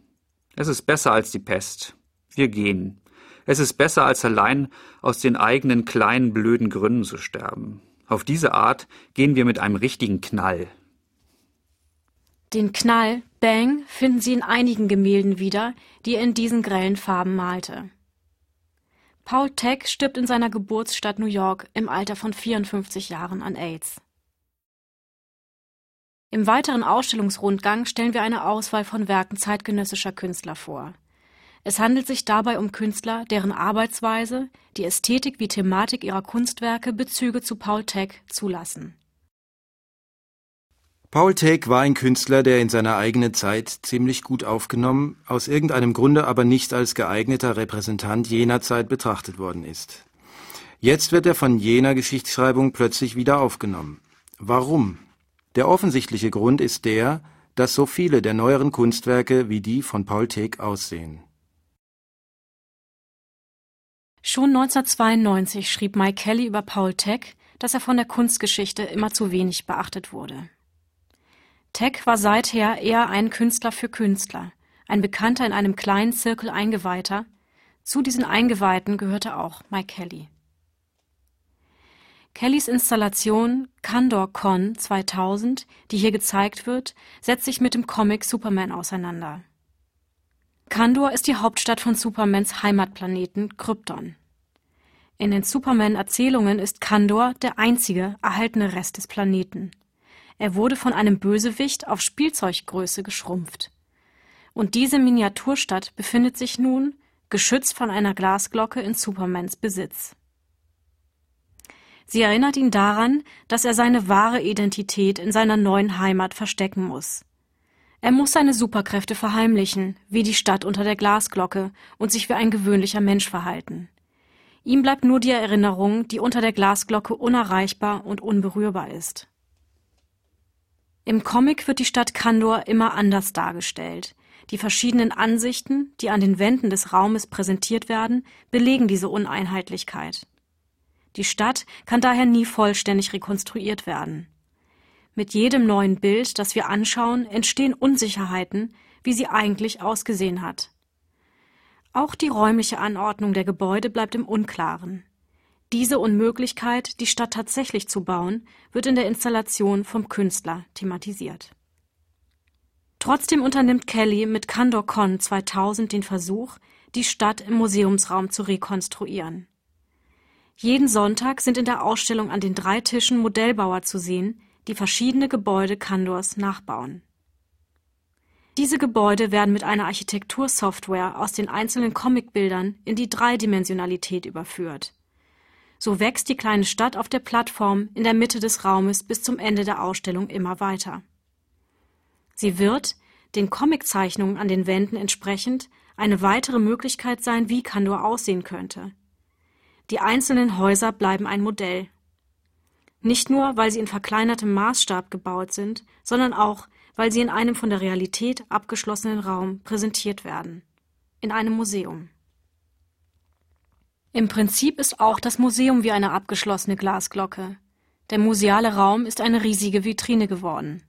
Es ist besser als die Pest. Wir gehen. Es ist besser als allein aus den eigenen kleinen blöden Gründen zu sterben. Auf diese Art gehen wir mit einem richtigen Knall. Den Knall, Bang, finden Sie in einigen Gemälden wieder, die er in diesen grellen Farben malte. Paul Teck stirbt in seiner Geburtsstadt New York im Alter von 54 Jahren an AIDS. Im weiteren Ausstellungsrundgang stellen wir eine Auswahl von Werken zeitgenössischer Künstler vor. Es handelt sich dabei um Künstler, deren Arbeitsweise, die Ästhetik wie Thematik ihrer Kunstwerke Bezüge zu Paul Teck zulassen. Paul Teck war ein Künstler, der in seiner eigenen Zeit ziemlich gut aufgenommen, aus irgendeinem Grunde aber nicht als geeigneter Repräsentant jener Zeit betrachtet worden ist. Jetzt wird er von jener Geschichtsschreibung plötzlich wieder aufgenommen. Warum? Der offensichtliche Grund ist der, dass so viele der neueren Kunstwerke wie die von Paul Teck aussehen. Schon 1992 schrieb Mike Kelly über Paul Teck, dass er von der Kunstgeschichte immer zu wenig beachtet wurde. Teck war seither eher ein Künstler für Künstler, ein Bekannter in einem kleinen Zirkel Eingeweihter. Zu diesen Eingeweihten gehörte auch Mike Kelly. Kellys Installation Kandor Con 2000, die hier gezeigt wird, setzt sich mit dem Comic Superman auseinander. Kandor ist die Hauptstadt von Supermans Heimatplaneten Krypton. In den Superman-Erzählungen ist Kandor der einzige erhaltene Rest des Planeten. Er wurde von einem Bösewicht auf Spielzeuggröße geschrumpft. Und diese Miniaturstadt befindet sich nun, geschützt von einer Glasglocke, in Supermans Besitz. Sie erinnert ihn daran, dass er seine wahre Identität in seiner neuen Heimat verstecken muss. Er muss seine Superkräfte verheimlichen, wie die Stadt unter der Glasglocke, und sich wie ein gewöhnlicher Mensch verhalten. Ihm bleibt nur die Erinnerung, die unter der Glasglocke unerreichbar und unberührbar ist. Im Comic wird die Stadt Kandor immer anders dargestellt. Die verschiedenen Ansichten, die an den Wänden des Raumes präsentiert werden, belegen diese Uneinheitlichkeit. Die Stadt kann daher nie vollständig rekonstruiert werden. Mit jedem neuen Bild, das wir anschauen, entstehen Unsicherheiten, wie sie eigentlich ausgesehen hat. Auch die räumliche Anordnung der Gebäude bleibt im Unklaren. Diese Unmöglichkeit, die Stadt tatsächlich zu bauen, wird in der Installation vom Künstler thematisiert. Trotzdem unternimmt Kelly mit Kandor Con 2000 den Versuch, die Stadt im Museumsraum zu rekonstruieren. Jeden Sonntag sind in der Ausstellung an den drei Tischen Modellbauer zu sehen, die verschiedene Gebäude Kandors nachbauen. Diese Gebäude werden mit einer Architektursoftware aus den einzelnen Comicbildern in die Dreidimensionalität überführt. So wächst die kleine Stadt auf der Plattform in der Mitte des Raumes bis zum Ende der Ausstellung immer weiter. Sie wird, den Comiczeichnungen an den Wänden entsprechend, eine weitere Möglichkeit sein, wie Kandor aussehen könnte. Die einzelnen Häuser bleiben ein Modell. Nicht nur, weil sie in verkleinertem Maßstab gebaut sind, sondern auch, weil sie in einem von der Realität abgeschlossenen Raum präsentiert werden. In einem Museum. Im Prinzip ist auch das Museum wie eine abgeschlossene Glasglocke. Der museale Raum ist eine riesige Vitrine geworden.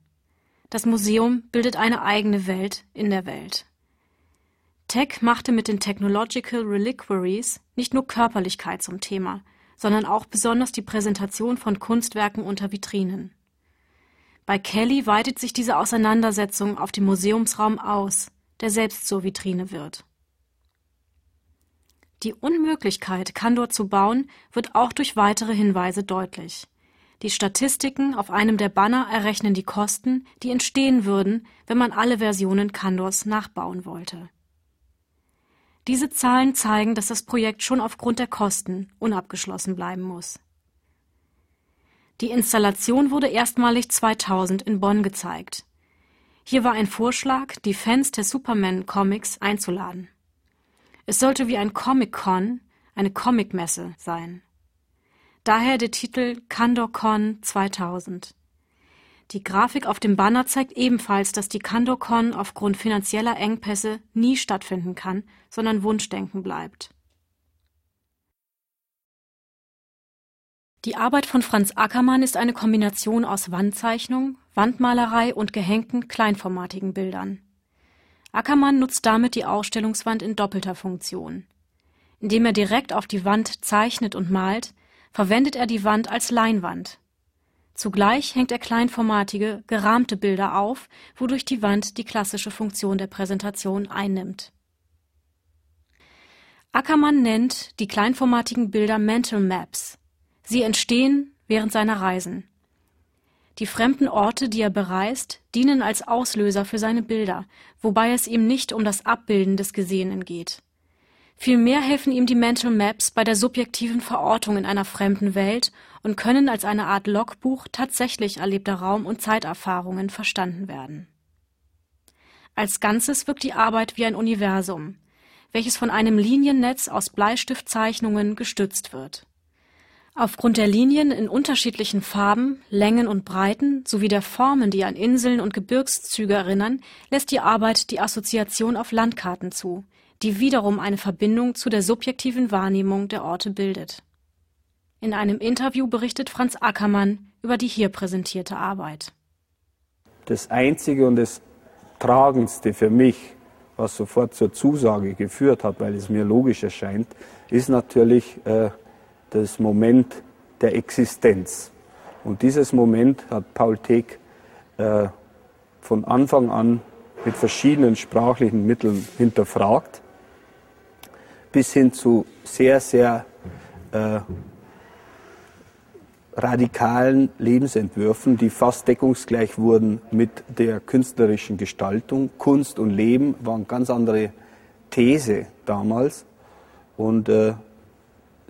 Das Museum bildet eine eigene Welt in der Welt. Tech machte mit den Technological Reliquaries nicht nur Körperlichkeit zum Thema, sondern auch besonders die Präsentation von Kunstwerken unter Vitrinen. Bei Kelly weitet sich diese Auseinandersetzung auf den Museumsraum aus, der selbst zur Vitrine wird. Die Unmöglichkeit, Kandor zu bauen, wird auch durch weitere Hinweise deutlich. Die Statistiken auf einem der Banner errechnen die Kosten, die entstehen würden, wenn man alle Versionen Kandors nachbauen wollte. Diese Zahlen zeigen, dass das Projekt schon aufgrund der Kosten unabgeschlossen bleiben muss. Die Installation wurde erstmalig 2000 in Bonn gezeigt. Hier war ein Vorschlag, die Fans der Superman-Comics einzuladen. Es sollte wie ein Comic-Con, eine Comicmesse sein. Daher der Titel CandorCon 2000. Die Grafik auf dem Banner zeigt ebenfalls, dass die CandoCon aufgrund finanzieller Engpässe nie stattfinden kann, sondern Wunschdenken bleibt. Die Arbeit von Franz Ackermann ist eine Kombination aus Wandzeichnung, Wandmalerei und gehängten kleinformatigen Bildern. Ackermann nutzt damit die Ausstellungswand in doppelter Funktion. Indem er direkt auf die Wand zeichnet und malt, verwendet er die Wand als Leinwand. Zugleich hängt er kleinformatige, gerahmte Bilder auf, wodurch die Wand die klassische Funktion der Präsentation einnimmt. Ackermann nennt die kleinformatigen Bilder Mental Maps. Sie entstehen während seiner Reisen. Die fremden Orte, die er bereist, dienen als Auslöser für seine Bilder, wobei es ihm nicht um das Abbilden des Gesehenen geht. Vielmehr helfen ihm die Mental Maps bei der subjektiven Verortung in einer fremden Welt und können als eine Art Logbuch tatsächlich erlebter Raum- und Zeiterfahrungen verstanden werden. Als Ganzes wirkt die Arbeit wie ein Universum, welches von einem Liniennetz aus Bleistiftzeichnungen gestützt wird. Aufgrund der Linien in unterschiedlichen Farben, Längen und Breiten sowie der Formen, die an Inseln und Gebirgszüge erinnern, lässt die Arbeit die Assoziation auf Landkarten zu, die wiederum eine Verbindung zu der subjektiven Wahrnehmung der Orte bildet. In einem Interview berichtet Franz Ackermann über die hier präsentierte Arbeit. Das Einzige und das Tragendste für mich, was sofort zur Zusage geführt hat, weil es mir logisch erscheint, ist natürlich äh, das Moment der Existenz. Und dieses Moment hat Paul Teck äh, von Anfang an mit verschiedenen sprachlichen Mitteln hinterfragt, bis hin zu sehr, sehr äh, radikalen Lebensentwürfen, die fast deckungsgleich wurden mit der künstlerischen Gestaltung. Kunst und Leben waren ganz andere These damals. Und äh,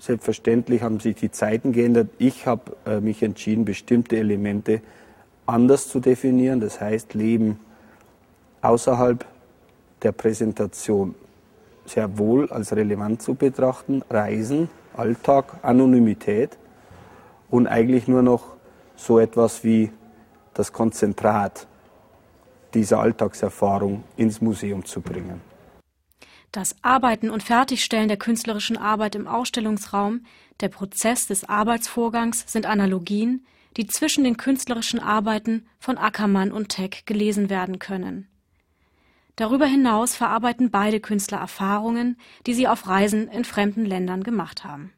selbstverständlich haben sich die Zeiten geändert. Ich habe äh, mich entschieden, bestimmte Elemente anders zu definieren. Das heißt, Leben außerhalb der Präsentation sehr wohl als relevant zu betrachten. Reisen, Alltag, Anonymität und eigentlich nur noch so etwas wie das Konzentrat dieser Alltagserfahrung ins Museum zu bringen. Das Arbeiten und Fertigstellen der künstlerischen Arbeit im Ausstellungsraum, der Prozess des Arbeitsvorgangs sind Analogien, die zwischen den künstlerischen Arbeiten von Ackermann und Teck gelesen werden können. Darüber hinaus verarbeiten beide Künstler Erfahrungen, die sie auf Reisen in fremden Ländern gemacht haben.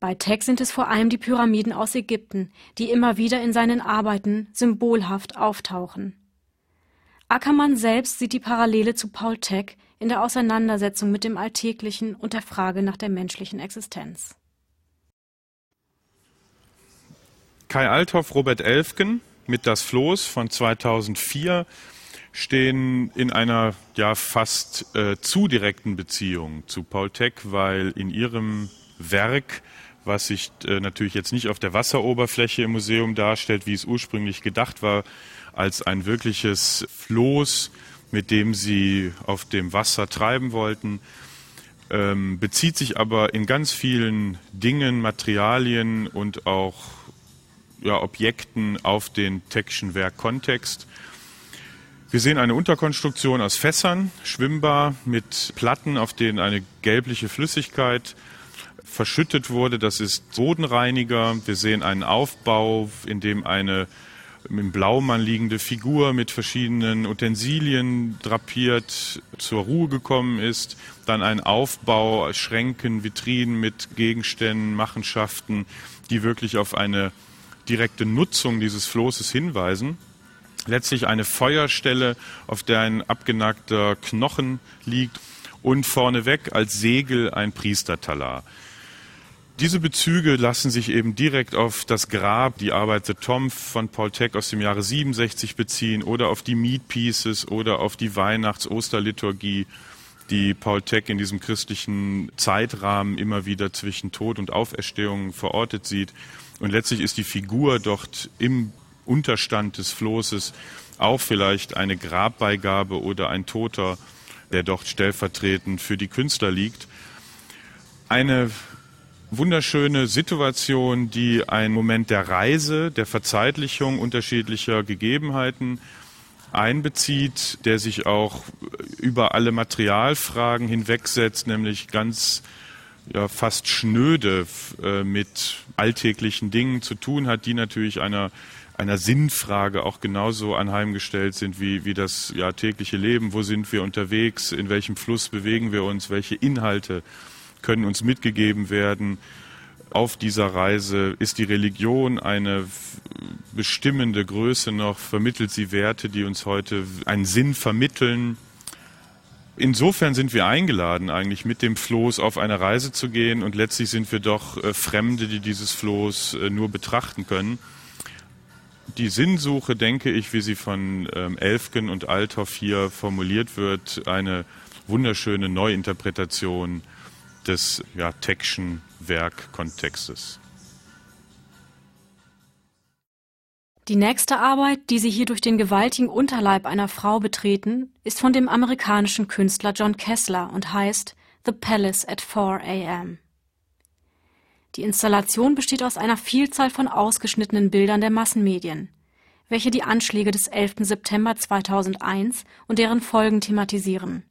Bei Teck sind es vor allem die Pyramiden aus Ägypten, die immer wieder in seinen Arbeiten symbolhaft auftauchen. Ackermann selbst sieht die Parallele zu Paul Teck in der Auseinandersetzung mit dem Alltäglichen und der Frage nach der menschlichen Existenz. Kai Althoff, Robert Elfgen mit Das Floß von 2004 stehen in einer ja fast äh, zu direkten Beziehung zu Paul Teck, weil in ihrem Werk, was sich äh, natürlich jetzt nicht auf der Wasseroberfläche im Museum darstellt, wie es ursprünglich gedacht war, als ein wirkliches Floß, mit dem sie auf dem Wasser treiben wollten, ähm, bezieht sich aber in ganz vielen Dingen, Materialien und auch ja, Objekten auf den Teckschen Werkkontext. Wir sehen eine Unterkonstruktion aus Fässern, schwimmbar mit Platten, auf denen eine gelbliche Flüssigkeit verschüttet wurde. Das ist Bodenreiniger. Wir sehen einen Aufbau, in dem eine im Blaumann liegende Figur mit verschiedenen Utensilien drapiert zur Ruhe gekommen ist. Dann ein Aufbau, Schränken, Vitrinen mit Gegenständen, Machenschaften, die wirklich auf eine direkte Nutzung dieses Flosses hinweisen letztlich eine Feuerstelle, auf der ein abgenagter Knochen liegt und vorneweg als Segel ein Priestertalar. Diese Bezüge lassen sich eben direkt auf das Grab, die Arbeit The Tom von Paul Teck aus dem Jahre 67 beziehen oder auf die Meat Pieces oder auf die Weihnachts-Osterliturgie, die Paul Teck in diesem christlichen Zeitrahmen immer wieder zwischen Tod und Auferstehung verortet sieht. Und letztlich ist die Figur dort im Unterstand des Floßes auch vielleicht eine Grabbeigabe oder ein Toter, der dort stellvertretend für die Künstler liegt. Eine wunderschöne Situation, die ein Moment der Reise, der Verzeitlichung unterschiedlicher Gegebenheiten einbezieht, der sich auch über alle Materialfragen hinwegsetzt, nämlich ganz ja, fast schnöde äh, mit alltäglichen Dingen zu tun hat, die natürlich einer einer Sinnfrage auch genauso anheimgestellt sind wie, wie das ja, tägliche Leben. Wo sind wir unterwegs? In welchem Fluss bewegen wir uns? Welche Inhalte können uns mitgegeben werden? Auf dieser Reise ist die Religion eine bestimmende Größe noch, vermittelt sie Werte, die uns heute einen Sinn vermitteln. Insofern sind wir eingeladen, eigentlich mit dem Floß auf eine Reise zu gehen und letztlich sind wir doch äh, Fremde, die dieses Floß äh, nur betrachten können die Sinnsuche, denke ich, wie sie von ähm, Elfgen und Althoff hier formuliert wird, eine wunderschöne Neuinterpretation des ja, Teckschen Werkkontextes. Die nächste Arbeit, die Sie hier durch den gewaltigen Unterleib einer Frau betreten, ist von dem amerikanischen Künstler John Kessler und heißt The Palace at 4 a.m. Die Installation besteht aus einer Vielzahl von ausgeschnittenen Bildern der Massenmedien, welche die Anschläge des 11. September 2001 und deren Folgen thematisieren.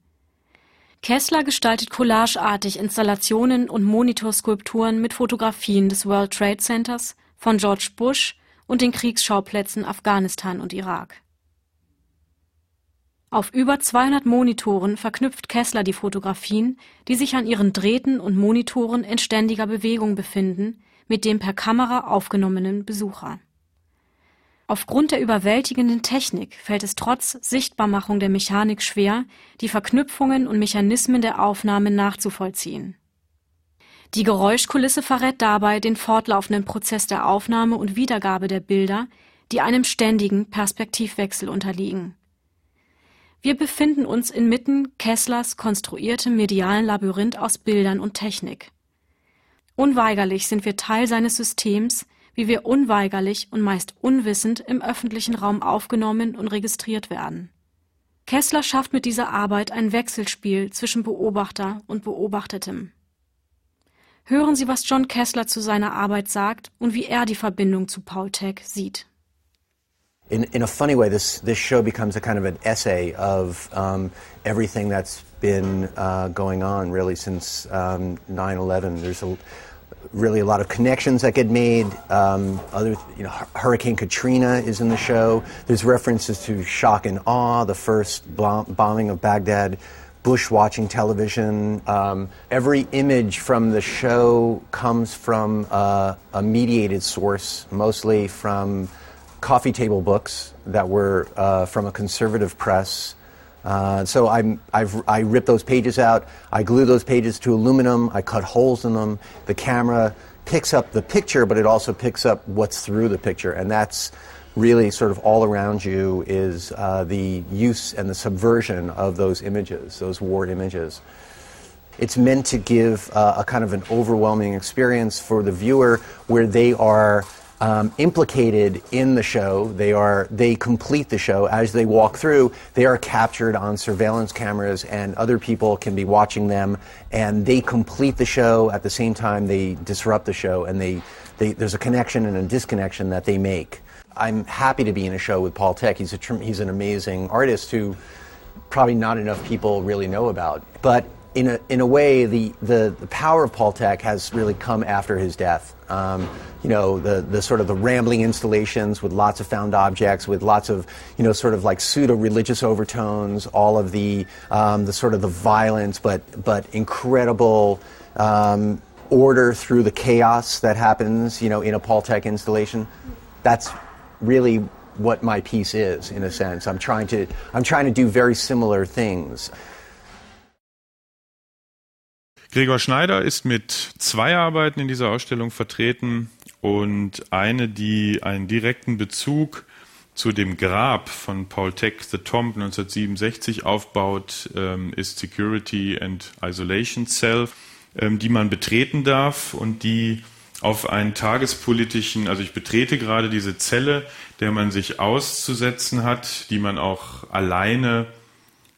Kessler gestaltet collageartig Installationen und Monitorskulpturen mit Fotografien des World Trade Centers, von George Bush und den Kriegsschauplätzen Afghanistan und Irak auf über 200 Monitoren verknüpft Kessler die Fotografien, die sich an ihren Drähten und Monitoren in ständiger Bewegung befinden, mit dem per Kamera aufgenommenen Besucher. Aufgrund der überwältigenden Technik fällt es trotz Sichtbarmachung der Mechanik schwer, die Verknüpfungen und Mechanismen der Aufnahme nachzuvollziehen. Die Geräuschkulisse verrät dabei den fortlaufenden Prozess der Aufnahme und Wiedergabe der Bilder, die einem ständigen Perspektivwechsel unterliegen. Wir befinden uns inmitten Kesslers konstruiertem medialen Labyrinth aus Bildern und Technik. Unweigerlich sind wir Teil seines Systems, wie wir unweigerlich und meist unwissend im öffentlichen Raum aufgenommen und registriert werden. Kessler schafft mit dieser Arbeit ein Wechselspiel zwischen Beobachter und Beobachtetem. Hören Sie, was John Kessler zu seiner Arbeit sagt und wie er die Verbindung zu Paul Tech sieht. In, in a funny way, this, this show becomes a kind of an essay of um, everything that's been uh, going on really since um, 9-11. There's a, really a lot of connections that get made. Um, other, you know, Hurricane Katrina is in the show. There's references to shock and awe, the first bombing of Baghdad, Bush watching television. Um, every image from the show comes from uh, a mediated source, mostly from coffee table books that were uh, from a conservative press. Uh, so I've, I rip those pages out, I glue those pages to aluminum, I cut holes in them. The camera picks up the picture, but it also picks up what's through the picture. And that's really sort of all around you is uh, the use and the subversion of those images, those war images. It's meant to give uh, a kind of an overwhelming experience for the viewer where they are um, implicated in the show. They are they complete the show as they walk through. They are captured on surveillance cameras, and other people can be watching them, and they complete the show at the same time they disrupt the show, and they, they there's a connection and a disconnection that they make. I'm happy to be in a show with Paul Tech. He's a he's an amazing artist who probably not enough people really know about, but in a, in a way, the, the, the power of Paul Tech has really come after his death. Um, you know, the, the sort of the rambling installations with lots of found objects, with lots of, you know, sort of like pseudo-religious overtones, all of the, um, the sort of the violence, but, but incredible um, order through the chaos that happens, you know, in a Paul Tech installation. That's really what my piece is, in a sense. I'm trying to, I'm trying to do very similar things. Gregor Schneider ist mit zwei Arbeiten in dieser Ausstellung vertreten und eine, die einen direkten Bezug zu dem Grab von Paul Tech The Tomb 1967 aufbaut, ähm, ist Security and Isolation Cell, ähm, die man betreten darf und die auf einen tagespolitischen, also ich betrete gerade diese Zelle, der man sich auszusetzen hat, die man auch alleine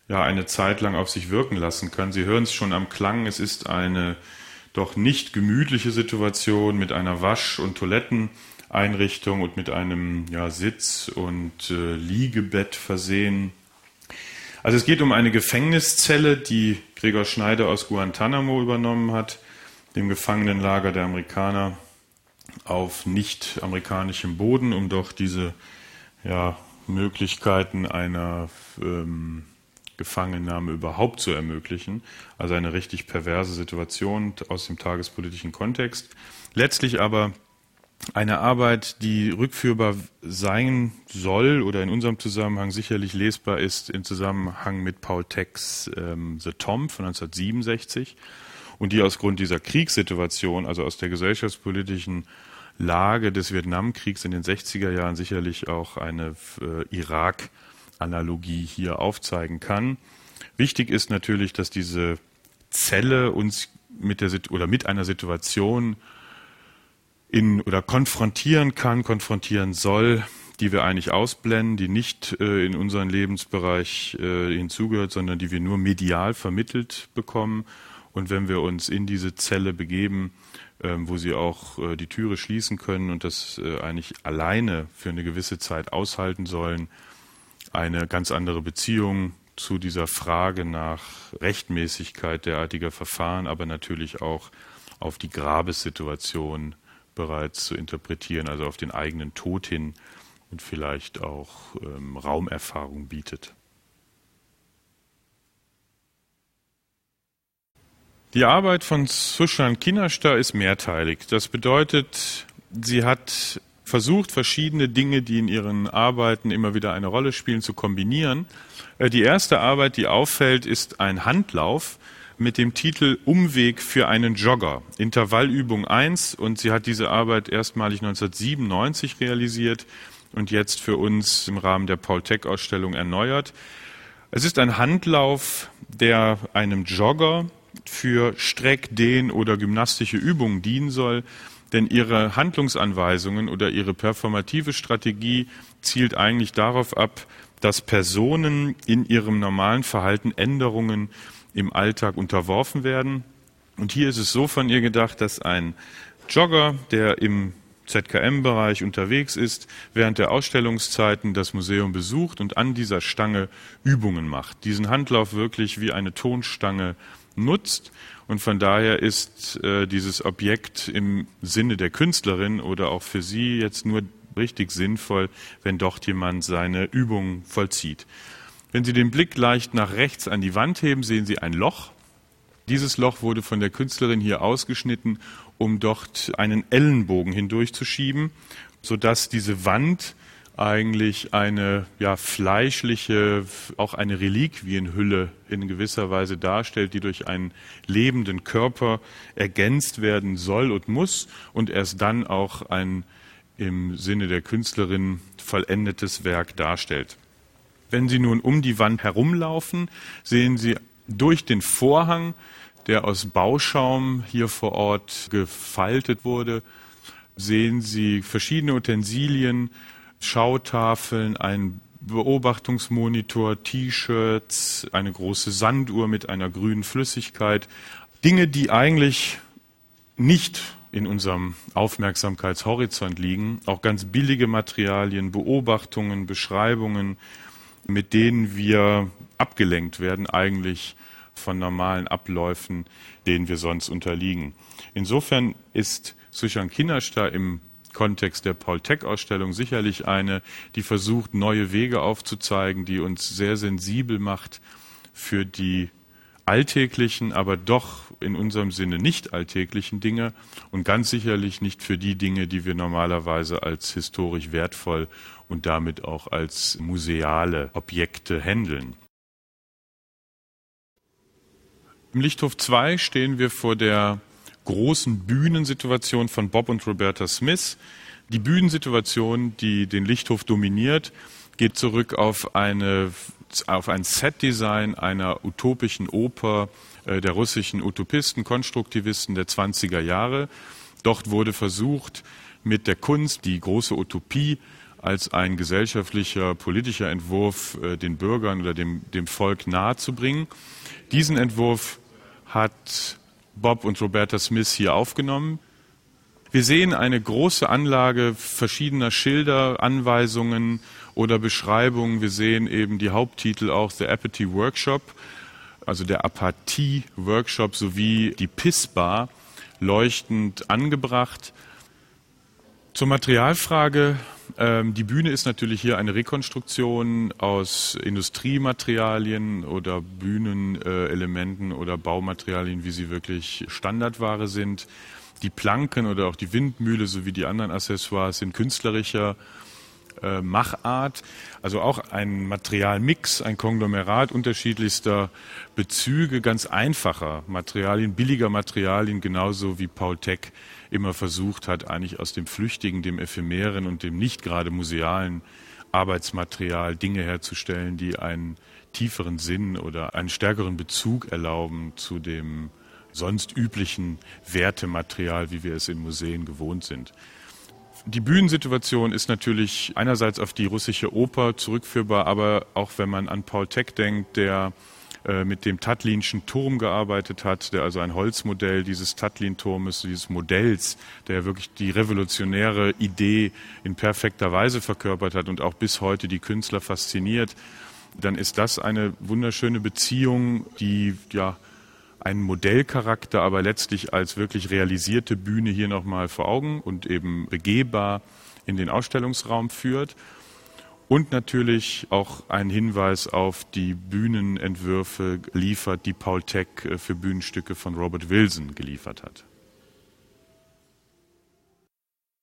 ja eine Zeit lang auf sich wirken lassen kann. Sie hören es schon am Klang, es ist eine doch nicht gemütliche Situation mit einer Wasch- und Toiletteneinrichtung und mit einem ja, Sitz- und äh, Liegebett versehen. Also es geht um eine Gefängniszelle, die Gregor Schneider aus Guantanamo übernommen hat, dem Gefangenenlager der Amerikaner auf nicht amerikanischem Boden, um doch diese ja, Möglichkeiten einer ähm, Gefangennahme überhaupt zu ermöglichen. Also eine richtig perverse Situation aus dem tagespolitischen Kontext. Letztlich aber eine Arbeit, die rückführbar sein soll oder in unserem Zusammenhang sicherlich lesbar ist im Zusammenhang mit Paul Techs ähm, The Tom von 1967 und die aus Grund dieser Kriegssituation, also aus der gesellschaftspolitischen Lage des Vietnamkriegs in den 60er Jahren sicherlich auch eine äh, Irak- Analogie hier aufzeigen kann. Wichtig ist natürlich, dass diese Zelle uns mit der oder mit einer Situation in oder konfrontieren kann, konfrontieren soll, die wir eigentlich ausblenden, die nicht äh, in unseren Lebensbereich äh, hinzugehört, sondern die wir nur medial vermittelt bekommen. Und wenn wir uns in diese Zelle begeben, äh, wo sie auch äh, die Türe schließen können und das äh, eigentlich alleine für eine gewisse Zeit aushalten sollen, eine ganz andere Beziehung zu dieser Frage nach Rechtmäßigkeit derartiger Verfahren, aber natürlich auch auf die Grabessituation bereits zu interpretieren, also auf den eigenen Tod hin und vielleicht auch ähm, Raumerfahrung bietet. Die Arbeit von Sushan Kinashta ist mehrteilig. Das bedeutet, sie hat versucht, verschiedene Dinge, die in ihren Arbeiten immer wieder eine Rolle spielen, zu kombinieren. Äh, die erste Arbeit, die auffällt, ist ein Handlauf mit dem Titel Umweg für einen Jogger, Intervallübung 1. Und sie hat diese Arbeit erstmalig 1997 realisiert und jetzt für uns im Rahmen der Paul Tech Ausstellung erneuert. Es ist ein Handlauf, der einem Jogger für Streck-, Dehn- oder gymnastische Übungen dienen soll, denn ihre Handlungsanweisungen oder ihre performative Strategie zielt eigentlich darauf ab, dass Personen in ihrem normalen Verhalten Änderungen im Alltag unterworfen werden. Und hier ist es so von ihr gedacht, dass ein Jogger, der im ZKM-Bereich unterwegs ist, während der Ausstellungszeiten das Museum besucht und an dieser Stange Übungen macht. Diesen Handlauf wirklich wie eine Tonstange nutzt. Und von daher ist äh, dieses Objekt im Sinne der Künstlerin oder auch für sie jetzt nur richtig sinnvoll, wenn dort jemand seine Übungen vollzieht. Wenn Sie den Blick leicht nach rechts an die Wand heben, sehen Sie ein Loch. Dieses Loch wurde von der Künstlerin hier ausgeschnitten, um dort einen Ellenbogen hindurchzuschieben, sodass diese Wand eigentlich eine ja, fleischliche, auch eine Reliquienhülle in gewisser Weise darstellt, die durch einen lebenden Körper ergänzt werden soll und muss und erst dann auch ein im Sinne der Künstlerin vollendetes Werk darstellt. Wenn Sie nun um die Wand herumlaufen, sehen Sie durch den Vorhang, der aus Bauschaum hier vor Ort gefaltet wurde, sehen Sie verschiedene Utensilien, Schautafeln, ein Beobachtungsmonitor, T-Shirts, eine große Sanduhr mit einer grünen Flüssigkeit. Dinge, die eigentlich nicht in unserem Aufmerksamkeitshorizont liegen. Auch ganz billige Materialien, Beobachtungen, Beschreibungen, mit denen wir abgelenkt werden eigentlich von normalen Abläufen, denen wir sonst unterliegen. Insofern ist Suchan Kinashta im Kontext der Paul-Tech-Ausstellung sicherlich eine, die versucht, neue Wege aufzuzeigen, die uns sehr sensibel macht für die alltäglichen, aber doch in unserem Sinne nicht alltäglichen Dinge und ganz sicherlich nicht für die Dinge, die wir normalerweise als historisch wertvoll und damit auch als museale Objekte handeln. Im Lichthof 2 stehen wir vor der großen Bühnensituation von Bob und Roberta Smith. Die Bühnensituation, die den Lichthof dominiert, geht zurück auf eine auf ein Setdesign einer utopischen Oper äh, der russischen Utopisten, Konstruktivisten der 20er Jahre. Dort wurde versucht, mit der Kunst die große Utopie als ein gesellschaftlicher, politischer Entwurf äh, den Bürgern oder dem, dem Volk nahezubringen. Diesen Entwurf hat Bob und Roberta Smith hier aufgenommen. Wir sehen eine große Anlage verschiedener Schilder, Anweisungen oder Beschreibungen. Wir sehen eben die Haupttitel auch The Apathy Workshop, also der Apathie Workshop sowie die Pissbar leuchtend angebracht. Zur Materialfrage. Ähm, die Bühne ist natürlich hier eine Rekonstruktion aus Industriematerialien oder Bühnenelementen oder Baumaterialien, wie sie wirklich Standardware sind. Die Planken oder auch die Windmühle sowie die anderen Accessoires sind künstlerischer äh, Machart, also auch ein Materialmix, ein Konglomerat unterschiedlichster Bezüge, ganz einfacher Materialien, billiger Materialien, genauso wie Paul Tech immer versucht hat, eigentlich aus dem Flüchtigen, dem Ephemeren und dem nicht gerade musealen Arbeitsmaterial Dinge herzustellen, die einen tieferen Sinn oder einen stärkeren Bezug erlauben zu dem sonst üblichen Wertematerial, wie wir es in Museen gewohnt sind. Die Bühnensituation ist natürlich einerseits auf die russische Oper zurückführbar, aber auch wenn man an Paul Tech denkt, der mit dem Tattlinschen Turm gearbeitet hat, der also ein Holzmodell dieses Tattlin-Turmes, dieses Modells, der wirklich die revolutionäre Idee in perfekter Weise verkörpert hat und auch bis heute die Künstler fasziniert, dann ist das eine wunderschöne Beziehung, die ja einen Modellcharakter, aber letztlich als wirklich realisierte Bühne hier nochmal vor Augen und eben begehbar in den Ausstellungsraum führt. Und natürlich auch ein Hinweis auf die Bühnenentwürfe liefert, die Paul Teck äh, für Bühnenstücke von Robert Wilson geliefert hat.